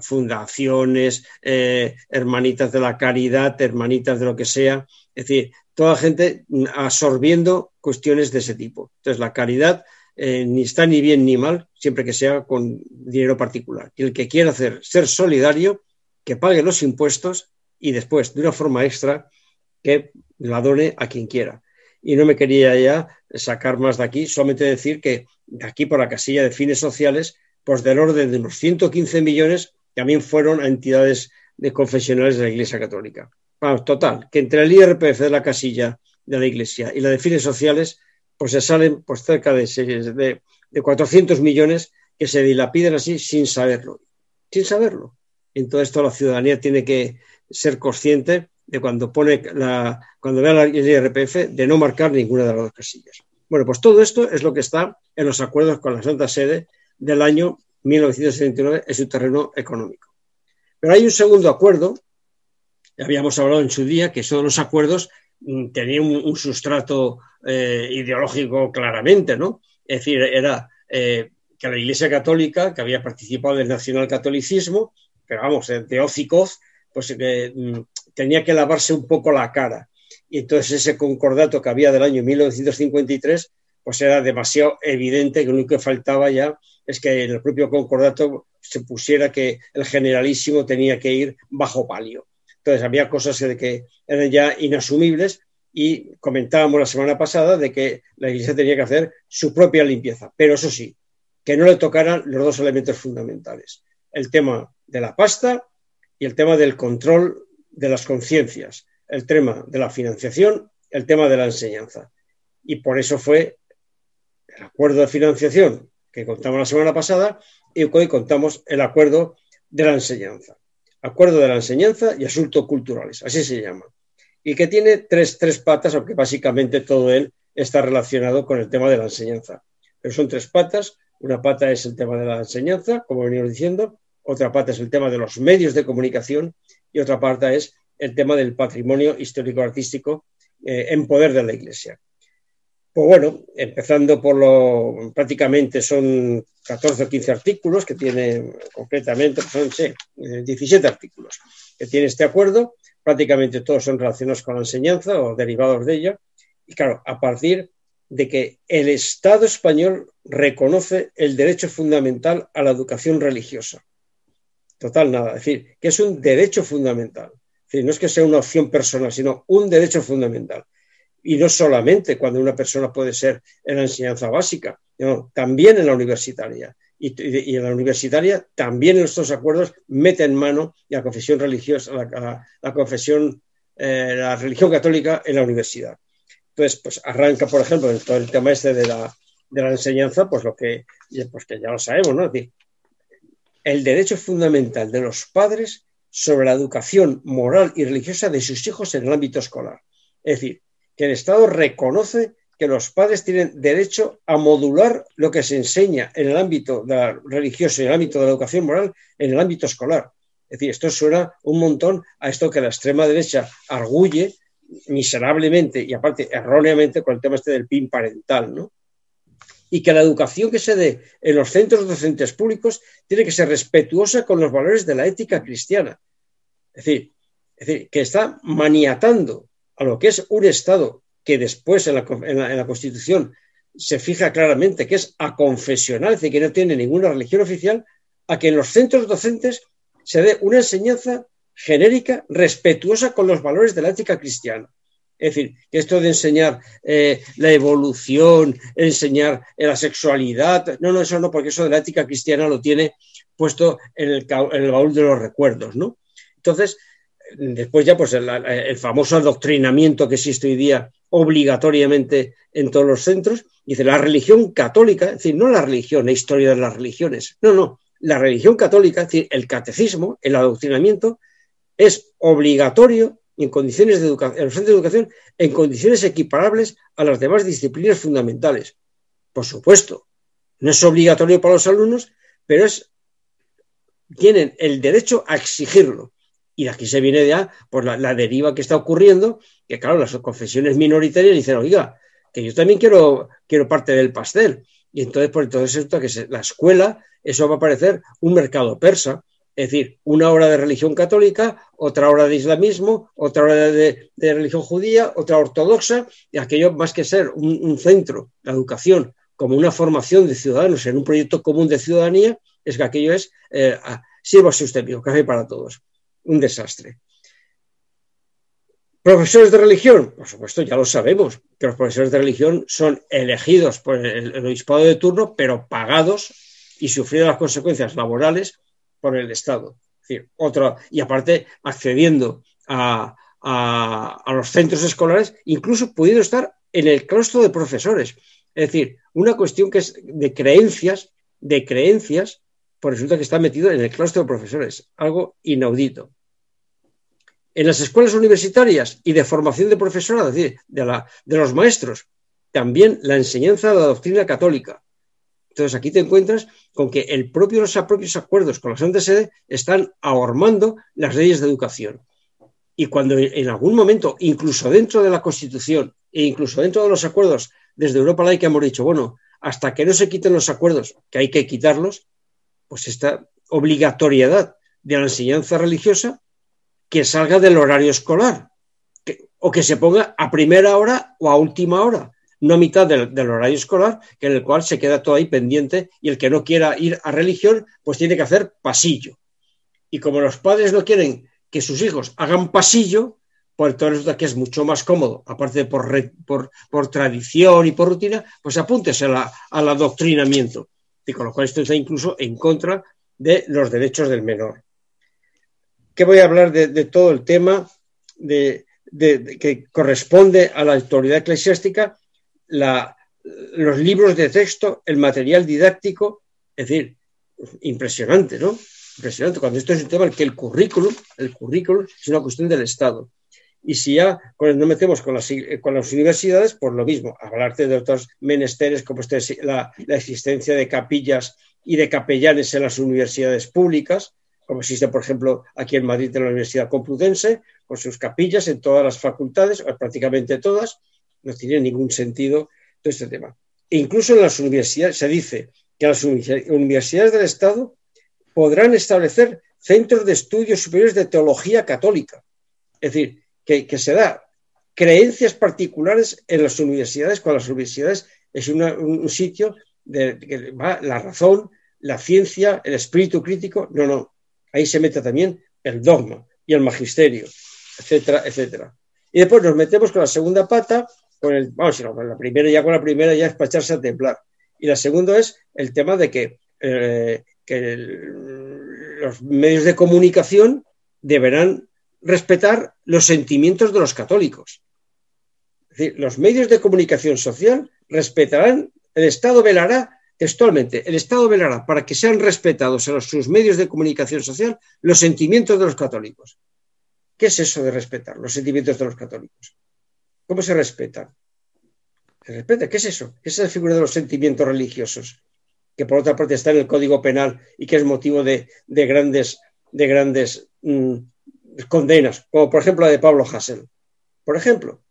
fundaciones, eh, hermanitas de la caridad, hermanitas de lo que sea, es decir, toda gente absorbiendo cuestiones de ese tipo. Entonces, la caridad eh, ni está ni bien ni mal, siempre que sea con dinero particular. Y el que quiera hacer ser solidario, que pague los impuestos y después, de una forma extra, que la done a quien quiera y no me quería ya sacar más de aquí, solamente decir que de aquí por la casilla de fines sociales, pues del orden de unos 115 millones también fueron a entidades de confesionales de la Iglesia Católica. Total, que entre el IRPF de la casilla de la Iglesia y la de fines sociales, pues se salen pues cerca de, de, de 400 millones que se dilapiden así sin saberlo, sin saberlo. Entonces toda la ciudadanía tiene que ser consciente de cuando pone la, cuando vea el IRPF de no marcar ninguna de las dos casillas. Bueno, pues todo esto es lo que está en los acuerdos con la Santa Sede del año 1979 en su terreno económico. Pero hay un segundo acuerdo, habíamos hablado en su día, que son los acuerdos tenían un, sustrato eh, ideológico claramente, ¿no? Es decir, era eh, que la Iglesia Católica, que había participado del nacionalcatolicismo, pero vamos, de Ocicoz, pues mm, tenía que lavarse un poco la cara. Y entonces ese concordato que había del año 1953, pues era demasiado evidente que lo único que faltaba ya es que en el propio concordato se pusiera que el generalísimo tenía que ir bajo palio. Entonces había cosas que eran ya inasumibles y comentábamos la semana pasada de que la Iglesia tenía que hacer su propia limpieza, pero eso sí, que no le tocaran los dos elementos fundamentales, el tema de la pasta y el tema del control de las conciencias, el tema de la financiación, el tema de la enseñanza. Y por eso fue el acuerdo de financiación que contamos la semana pasada y hoy contamos el acuerdo de la enseñanza. Acuerdo de la enseñanza y asuntos culturales, así se llama. Y que tiene tres, tres patas, aunque básicamente todo él está relacionado con el tema de la enseñanza. Pero son tres patas. Una pata es el tema de la enseñanza, como venimos diciendo. Otra pata es el tema de los medios de comunicación y otra parte es el tema del patrimonio histórico-artístico eh, en poder de la Iglesia. Pues bueno, empezando por lo, prácticamente son 14 o 15 artículos que tiene, concretamente, son 17 eh, artículos que tiene este acuerdo, prácticamente todos son relacionados con la enseñanza o derivados de ella, y claro, a partir de que el Estado español reconoce el derecho fundamental a la educación religiosa. Total, nada. Es decir, que es un derecho fundamental. No es que sea una opción personal, sino un derecho fundamental. Y no solamente cuando una persona puede ser en la enseñanza básica, no, también en la universitaria. Y, en la universitaria también en estos acuerdos mete en mano la confesión religiosa, la, confesión, eh, la religión católica en la universidad. Entonces, pues arranca, por ejemplo, en todo el tema este de la, de la enseñanza, pues lo que, pues que ya lo sabemos, ¿no? El derecho fundamental de los padres sobre la educación moral y religiosa de sus hijos en el ámbito escolar. Es decir, que el Estado reconoce que los padres tienen derecho a modular lo que se enseña en el ámbito religioso y en el ámbito de la educación moral en el ámbito escolar. Es decir, esto suena un montón a esto que la extrema derecha arguye miserablemente y aparte erróneamente con el tema este del PIN parental, ¿no? y que la educación que se dé en los centros docentes públicos tiene que ser respetuosa con los valores de la ética cristiana. Es decir, es decir que está maniatando a lo que es un Estado que después en la, Constitución se fija claramente que es aconfesional, es decir, que no tiene ninguna religión oficial, a que en los centros docentes se dé una enseñanza genérica respetuosa con los valores de la ética cristiana. Es decir, que esto de enseñar eh, la evolución, enseñar la sexualidad, no, no, eso no, porque eso de la ética cristiana lo tiene puesto en el, en el baúl de los recuerdos, ¿no? Entonces, después ya, pues el, famoso adoctrinamiento que existe hoy día obligatoriamente en todos los centros, dice la religión católica, es decir, no la religión, la historia de las religiones, no, no, la religión católica, es decir, el catecismo, el adoctrinamiento, es obligatorio en condiciones de educación, en los centros de educación, en condiciones equiparables a las demás disciplinas fundamentales. Por supuesto, no es obligatorio para los alumnos, pero es, tienen el derecho a exigirlo. Y de aquí se viene ya por la, deriva que está ocurriendo, que claro, las confesiones minoritarias dicen, oiga, que yo también quiero, quiero parte del pastel. Y entonces, por entonces esto que la escuela, eso va a parecer un mercado persa. Es decir, una hora de religión católica, otra hora de islamismo, otra hora de, religión judía, otra ortodoxa, y aquello más que ser un, centro, la educación, como una formación de ciudadanos en un proyecto común de ciudadanía, es que aquello es, eh, sírvase usted mío, café para todos un desastre. Profesores de religión, por supuesto, ya lo sabemos, que los profesores de religión son elegidos por el, obispado de turno, pero pagados y sufriendo las consecuencias laborales por el Estado. decir, otro, y aparte accediendo a, a, los centros escolares, incluso pudiendo estar en el claustro de profesores. Es decir, una cuestión que es de creencias, de creencias pues resulta que está metido en el claustro de profesores, algo inaudito. En las escuelas universitarias y de formación de profesorado, es decir, de, de los maestros, también la enseñanza de la doctrina católica. Entonces aquí te encuentras con que el propio, los propios acuerdos con la Santa Sede están ahormando las leyes de educación. Y cuando en algún momento, incluso dentro de la Constitución e incluso dentro de los acuerdos desde Europa Laica hemos dicho, bueno, hasta que no se quiten los acuerdos, que hay que quitarlos, pues esta obligatoriedad de la enseñanza religiosa que salga del horario escolar o que se ponga a primera hora o a última hora, no a mitad del, horario escolar, que en el cual se queda todo ahí pendiente y el que no quiera ir a religión, pues tiene que hacer pasillo. Y como los padres no quieren que sus hijos hagan pasillo, pues entonces resulta que es mucho más cómodo, aparte por, por, tradición y por rutina, pues apúntese al adoctrinamiento y con lo cual esto está incluso en contra de los derechos del menor. ¿Qué voy a hablar de, todo el tema de, que corresponde a la autoridad eclesiástica? los libros de texto, el material didáctico, es decir, impresionante, ¿no? Impresionante, cuando esto es un tema que el currículum, el currículum es una cuestión del Estado. Y si ya nos metemos con las, con las universidades, pues lo mismo, hablarte de otros menesteres como este, la, la existencia de capillas y de capellanes en las universidades públicas, como existe, por ejemplo, aquí en Madrid en la Universidad Complutense, con sus capillas en todas las facultades, o prácticamente todas, no tiene ningún sentido todo este tema. E incluso en las universidades se dice que las universidades del Estado podrán establecer centros de estudios superiores de teología católica. Es decir, que, se da creencias particulares en las universidades, cuando las universidades es un sitio de que va la razón, la ciencia, el espíritu crítico. No, no. Ahí se mete también el dogma y el magisterio, etcétera, etcétera. Y después nos metemos con la segunda pata, con el, vamos, la primera ya con la primera ya es para echarse a templar. Y la segunda es el tema de que, eh, que los medios de comunicación deberán respetar los sentimientos de los católicos. Es decir, los medios de comunicación social respetarán, el Estado velará textualmente, el Estado velará para que sean respetados en sus medios de comunicación social los sentimientos de los católicos. ¿Qué es eso de respetar los sentimientos de los católicos? ¿Cómo se respetan? ¿Se respeta? ¿Qué es eso? ¿Qué es esa figura de los sentimientos religiosos? Que por otra parte está en el Código Penal y que es motivo de, grandes, de grandes mm, condenas, como por ejemplo la de Pablo Hassel. Por ejemplo,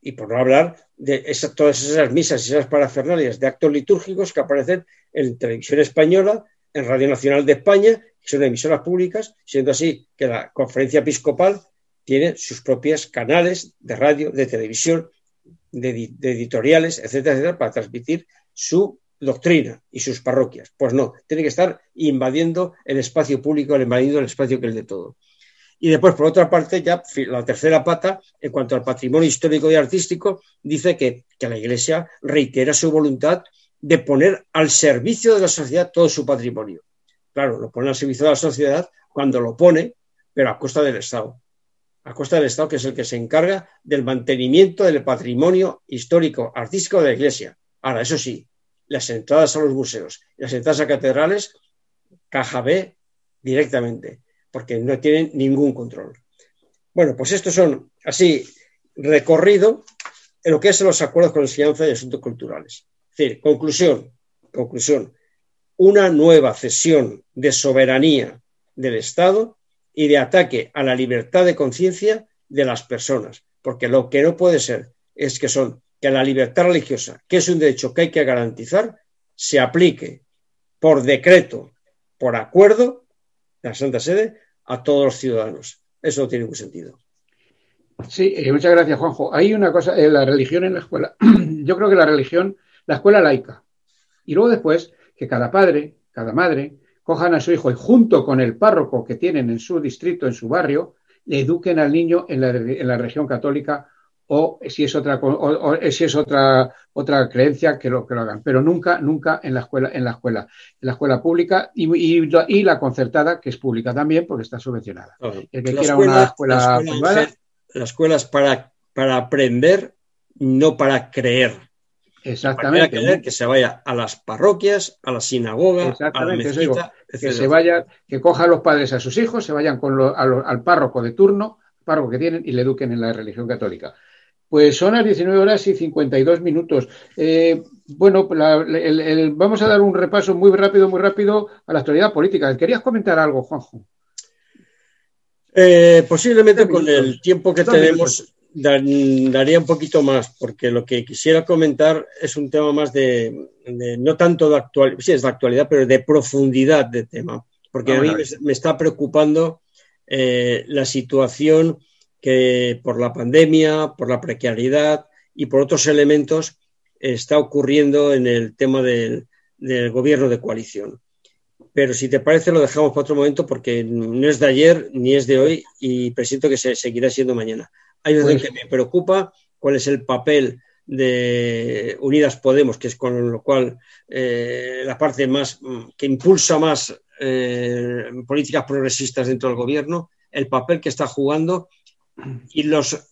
Y por no hablar de todas esas misas y esas parafernalias de actos litúrgicos que aparecen en televisión española, en Radio Nacional de España, que son emisoras públicas, siendo así que la conferencia episcopal tiene sus propios canales de radio, de televisión, de, editoriales, etcétera, etcétera, para transmitir su doctrina y sus parroquias. Pues no, tiene que estar invadiendo el espacio público, invadiendo el espacio que es de todo. Y después, por otra parte, ya la tercera pata, en cuanto al patrimonio histórico y artístico, dice que, que la Iglesia reitera su voluntad de poner al servicio de la sociedad todo su patrimonio. Claro, lo pone al servicio de la sociedad cuando lo pone, pero a costa del Estado. A costa del Estado, que es el que se encarga del mantenimiento del patrimonio histórico, artístico de la Iglesia. Ahora, eso sí, las entradas a los museos y las entradas a catedrales, caja B directamente, porque no tienen ningún control. Bueno, pues estos son así recorrido en lo que es los acuerdos con enseñanza y asuntos culturales. Es decir, conclusión, conclusión, una nueva cesión de soberanía del Estado y de ataque a la libertad de conciencia de las personas, porque lo que no puede ser es que son que la libertad religiosa, que es un derecho que hay que garantizar, se aplique por decreto, por acuerdo la Santa Sede a todos los ciudadanos. Eso no tiene ningún sentido. Sí, eh, muchas gracias, Juanjo. Hay una cosa, eh, la religión en la escuela. Yo creo que la religión, la escuela laica. Y luego después, que cada padre, cada madre, cojan a su hijo y junto con el párroco que tienen en su distrito, en su barrio, le eduquen al niño en la, en la religión católica o si es otra o, si es otra otra creencia que lo que lo hagan. Pero nunca nunca en la escuela en la escuela en la escuela pública y, y, la concertada que es pública también porque está subvencionada. El que quiera una escuela, privada la escuela es para para aprender no para creer. Exactamente. Para creer, que se vaya a las parroquias, a la sinagoga, a la mezquita, que se vaya, que cojan los padres a sus hijos, se vayan con al párroco de turno, párroco que tienen y le eduquen en la religión católica. Pues son las 19 horas y 52 minutos. Eh, bueno, vamos a dar un repaso muy rápido, muy rápido a la actualidad política. ¿Querías comentar algo, Juanjo? Eh, posiblemente con el tiempo que tenemos daría un poquito más, porque lo que quisiera comentar es un tema más de, no tanto de actualidad, sí es de actualidad, pero de profundidad de tema, porque a mí me, está preocupando eh, la situación que por la pandemia, por la precariedad y por otros elementos está ocurriendo en el tema del, gobierno de coalición. Pero si te parece lo dejamos para otro momento porque no es de ayer ni es de hoy y presiento que se seguirá siendo mañana. Hay algo pues que me preocupa, cuál es el papel de Unidas Podemos, que es con lo cual eh, la parte más que impulsa más eh, políticas progresistas dentro del gobierno, el papel que está jugando y los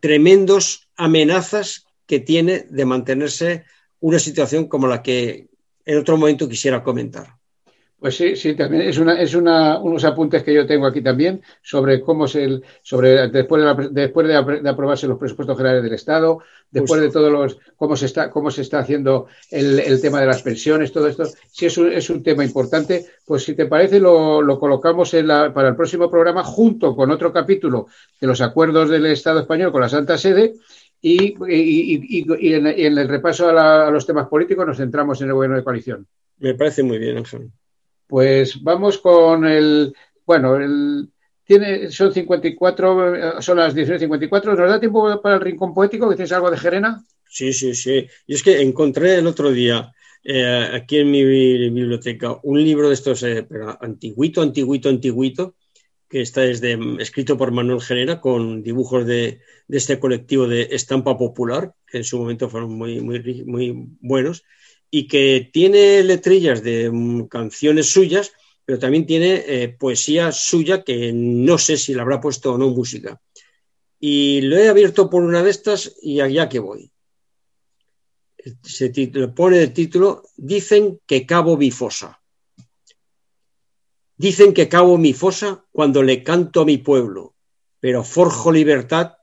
tremendos amenazas que tiene de mantenerse una situación como la que en otro momento quisiera comentar. Pues sí, sí, también es una, es una, unos apuntes que yo tengo aquí también sobre cómo se, sobre después de, después de, aprobarse los presupuestos generales del Estado, después de todos los, cómo se está, cómo se está haciendo el, el tema de las pensiones, todo esto, sí es un, es un tema importante. Pues si te parece lo, lo colocamos en la, para el próximo programa junto con otro capítulo de los acuerdos del Estado español con la Santa Sede y, y, y, en, el repaso a, a los temas políticos nos centramos en el gobierno de coalición. Me parece muy bien, Ángel. Pues vamos con el, bueno, el, tiene, son 54, son las 19.54. ¿Nos da tiempo para el rincón poético? ¿Que tienes algo de Gerena? Sí, sí, sí. Y es que encontré el otro día eh, aquí en mi biblioteca un libro de estos, eh, antiguito, antiguito, antiguito, que está desde, escrito por Manuel Gerena con dibujos de, este colectivo de estampa popular, que en su momento fueron muy, muy buenos y que tiene letrillas de mm, canciones suyas, pero también tiene eh, poesía suya que no sé si la habrá puesto o no música. Y lo he abierto por una de estas y allá que voy. Se pone de título Dicen que cabo mi fosa. Dicen que cabo mi fosa cuando le canto a mi pueblo, pero forjo libertad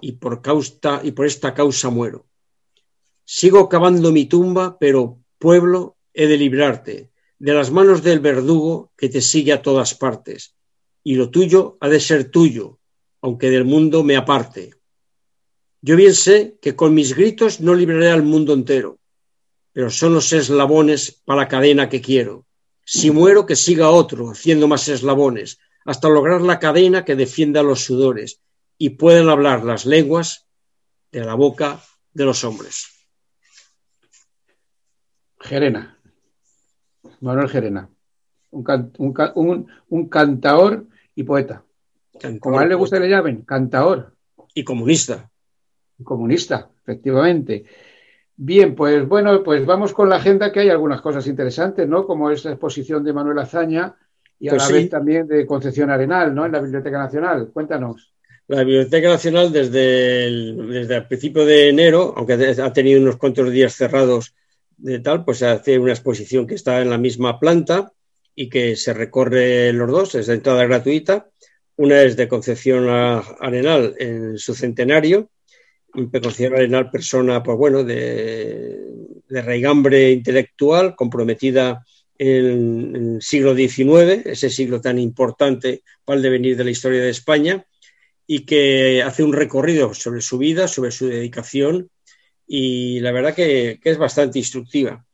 y por, causa, y por esta causa muero. Sigo cavando mi tumba, pero, pueblo, he de librarte de las manos del verdugo que te sigue a todas partes, y lo tuyo ha de ser tuyo, aunque del mundo me aparte. Yo bien sé que con mis gritos no libraré al mundo entero, pero son los eslabones para la cadena que quiero. Si muero, que siga otro, haciendo más eslabones, hasta lograr la cadena que defienda los sudores y puedan hablar las lenguas de la boca de los hombres. Gerena, Manuel Gerena, un, un, cantaor y poeta. Como a él le gusta que le llamen, cantaor. Y comunista. Comunista, efectivamente. Bien, pues bueno, pues vamos con la agenda, que hay algunas cosas interesantes, ¿no? Como esta exposición de Manuel Azaña y a pues la vez también de Concepción Arenal, ¿no? En la Biblioteca Nacional. Cuéntanos. La Biblioteca Nacional desde el, desde el principio de enero, aunque ha tenido unos cuantos días cerrados de tal, pues hace una exposición que está en la misma planta y que se recorre los dos, es de entrada gratuita. Una es de Concepción Arenal en su centenario Concepción Arenal, persona, pues bueno, de, de raigambre intelectual, comprometida en, el siglo XIX, ese siglo tan importante para el devenir de la historia de España, y que hace un recorrido sobre su vida, sobre su dedicación, y la verdad que, es bastante instructiva.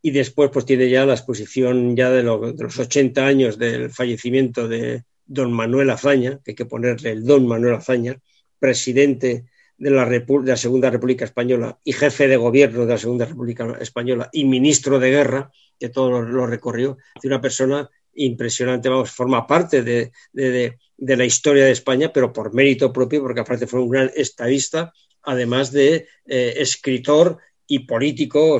Y después pues tiene ya la exposición ya de, los 80 años del fallecimiento de don Manuel Azaña, que hay que ponerle el don Manuel Azaña, presidente de la, de la, Segunda República Española y jefe de gobierno de la Segunda República Española y ministro de guerra, que todo lo, recorrió, de una persona impresionante, vamos, forma parte de, de, de, la historia de España, pero por mérito propio, porque aparte fue un gran estadista, además de eh, escritor y político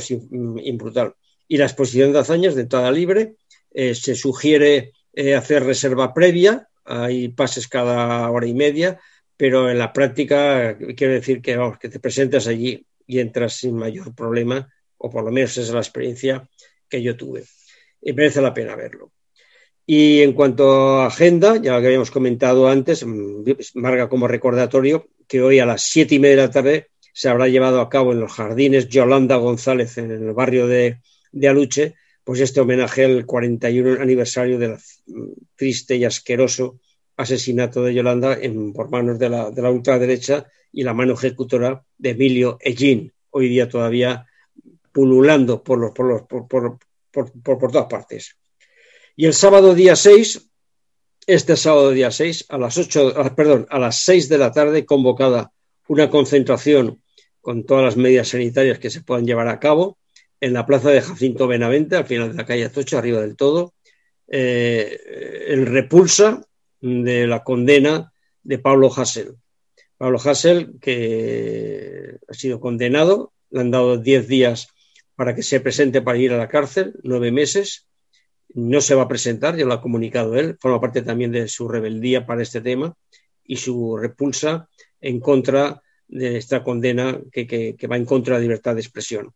brutal. Y la exposición de hazañas de entrada libre, eh, se sugiere eh, hacer reserva previa, hay pases cada hora y media, pero en la práctica quiero decir que, que te presentas allí y entras sin mayor problema, o por lo menos esa es la experiencia que yo tuve. Y merece la pena verlo. Y en cuanto a agenda, ya lo que habíamos comentado antes, mm, marca como recordatorio que hoy a las siete y media de la tarde se habrá llevado a cabo en los jardines Yolanda González, en el barrio de, Aluche, pues este homenaje al 41 aniversario del triste y asqueroso asesinato de Yolanda en, por manos de la, de la, ultraderecha y la mano ejecutora de Emilio Ellín, hoy día todavía pululando por, los, por, los, por, por, todas partes. Y el sábado día 6, este sábado día 6, a las 8, perdón, a las 6 de la tarde, convocada una concentración con todas las medidas sanitarias que se puedan llevar a cabo en la plaza de Jacinto Benavente, al final de la calle Atocha, arriba del todo, eh, en repulsa de la condena de Pablo Hassel. Pablo Hassel, que ha sido condenado, le han dado 10 días para que se presente para ir a la cárcel, nueve meses. No se va a presentar, ya lo ha comunicado él, forma parte también de su rebeldía para este tema y su repulsa en contra de esta condena que, va en contra de la libertad de expresión.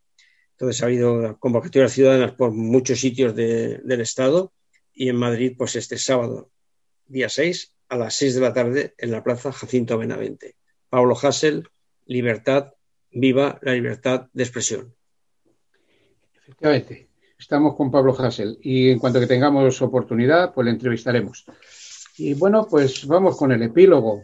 Entonces ha habido convocatorias ciudadanas por muchos sitios de, del Estado y en Madrid, pues este sábado, día 6, a las 6 de la tarde, en la Plaza Jacinto Benavente. Pablo Hassel, libertad, viva la libertad de expresión. Efectivamente, estamos con Pablo Hassel y en cuanto que tengamos oportunidad, pues le entrevistaremos. Y bueno, pues vamos con el epílogo.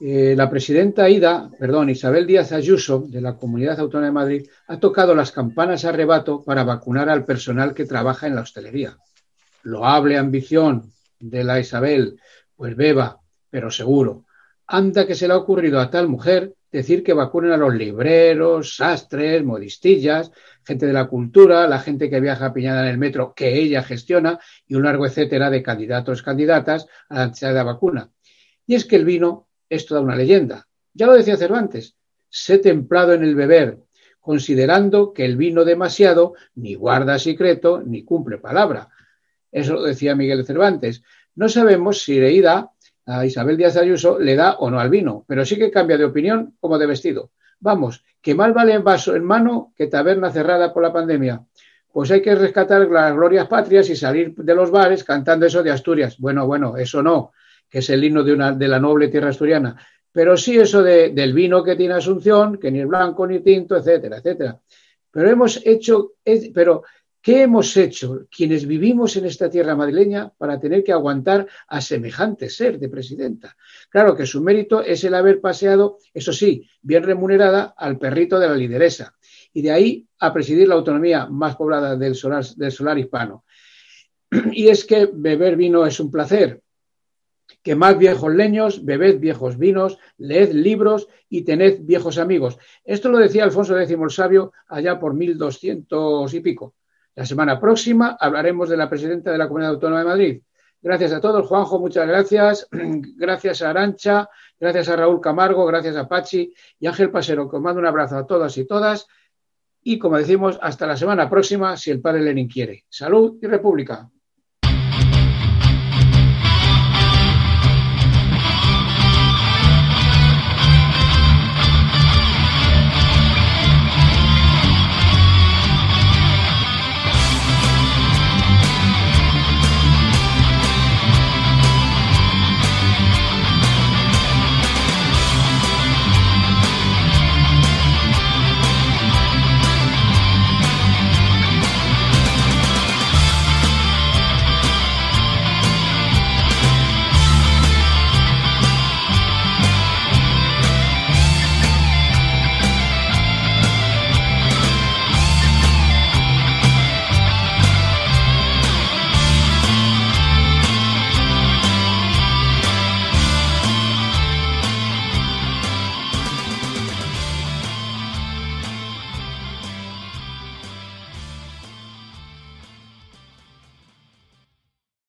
Eh, la presidenta Ida, perdón, Isabel Díaz Ayuso, de la Comunidad Autónoma de Madrid, ha tocado las campanas a rebato para vacunar al personal que trabaja en la hostelería. Loable ambición, de la Isabel, pues beba, pero seguro. Anda que se le ha ocurrido a tal mujer decir que vacunen a los libreros, sastres, modistillas, gente de la cultura, la gente que viaja piñada en el metro que ella gestiona y un largo etcétera de candidatos, candidatas a la la vacuna. Y es que el vino es toda una leyenda. Ya lo decía Cervantes, sé templado en el beber, considerando que el vino demasiado ni guarda secreto ni cumple palabra. Eso lo decía Miguel Cervantes. No sabemos si leída a Isabel Díaz Ayuso le da o no al vino, pero sí que cambia de opinión como de vestido. Vamos, que mal vale en vaso en mano que taberna cerrada por la pandemia. Pues hay que rescatar las glorias patrias y salir de los bares cantando eso de Asturias. Bueno, bueno, eso no, que es el himno de, una, de la noble tierra asturiana. Pero sí eso de, del vino que tiene Asunción, que ni es blanco ni tinto, etcétera, etcétera. Pero hemos hecho, pero ¿Qué hemos hecho quienes vivimos en esta tierra madrileña para tener que aguantar a semejante ser de presidenta? Claro que su mérito es el haber paseado, eso sí, bien remunerada, al perrito de la lideresa y de ahí a presidir la autonomía más poblada del solar, del solar hispano. Y es que beber vino es un placer, Quemad viejos leños, bebed viejos vinos, leed libros y tened viejos amigos. Esto lo decía Alfonso X el Sabio allá por 1200 y pico. La semana próxima hablaremos de la presidenta de la Comunidad Autónoma de Madrid. Gracias a todos, Juanjo, muchas gracias. Gracias a Arancha, gracias a Raúl Camargo, gracias a Pachi y Ángel Pasero, que os mando un abrazo a todas y todas. Y como decimos, hasta la semana próxima, si el padre Lenin quiere. Salud y República.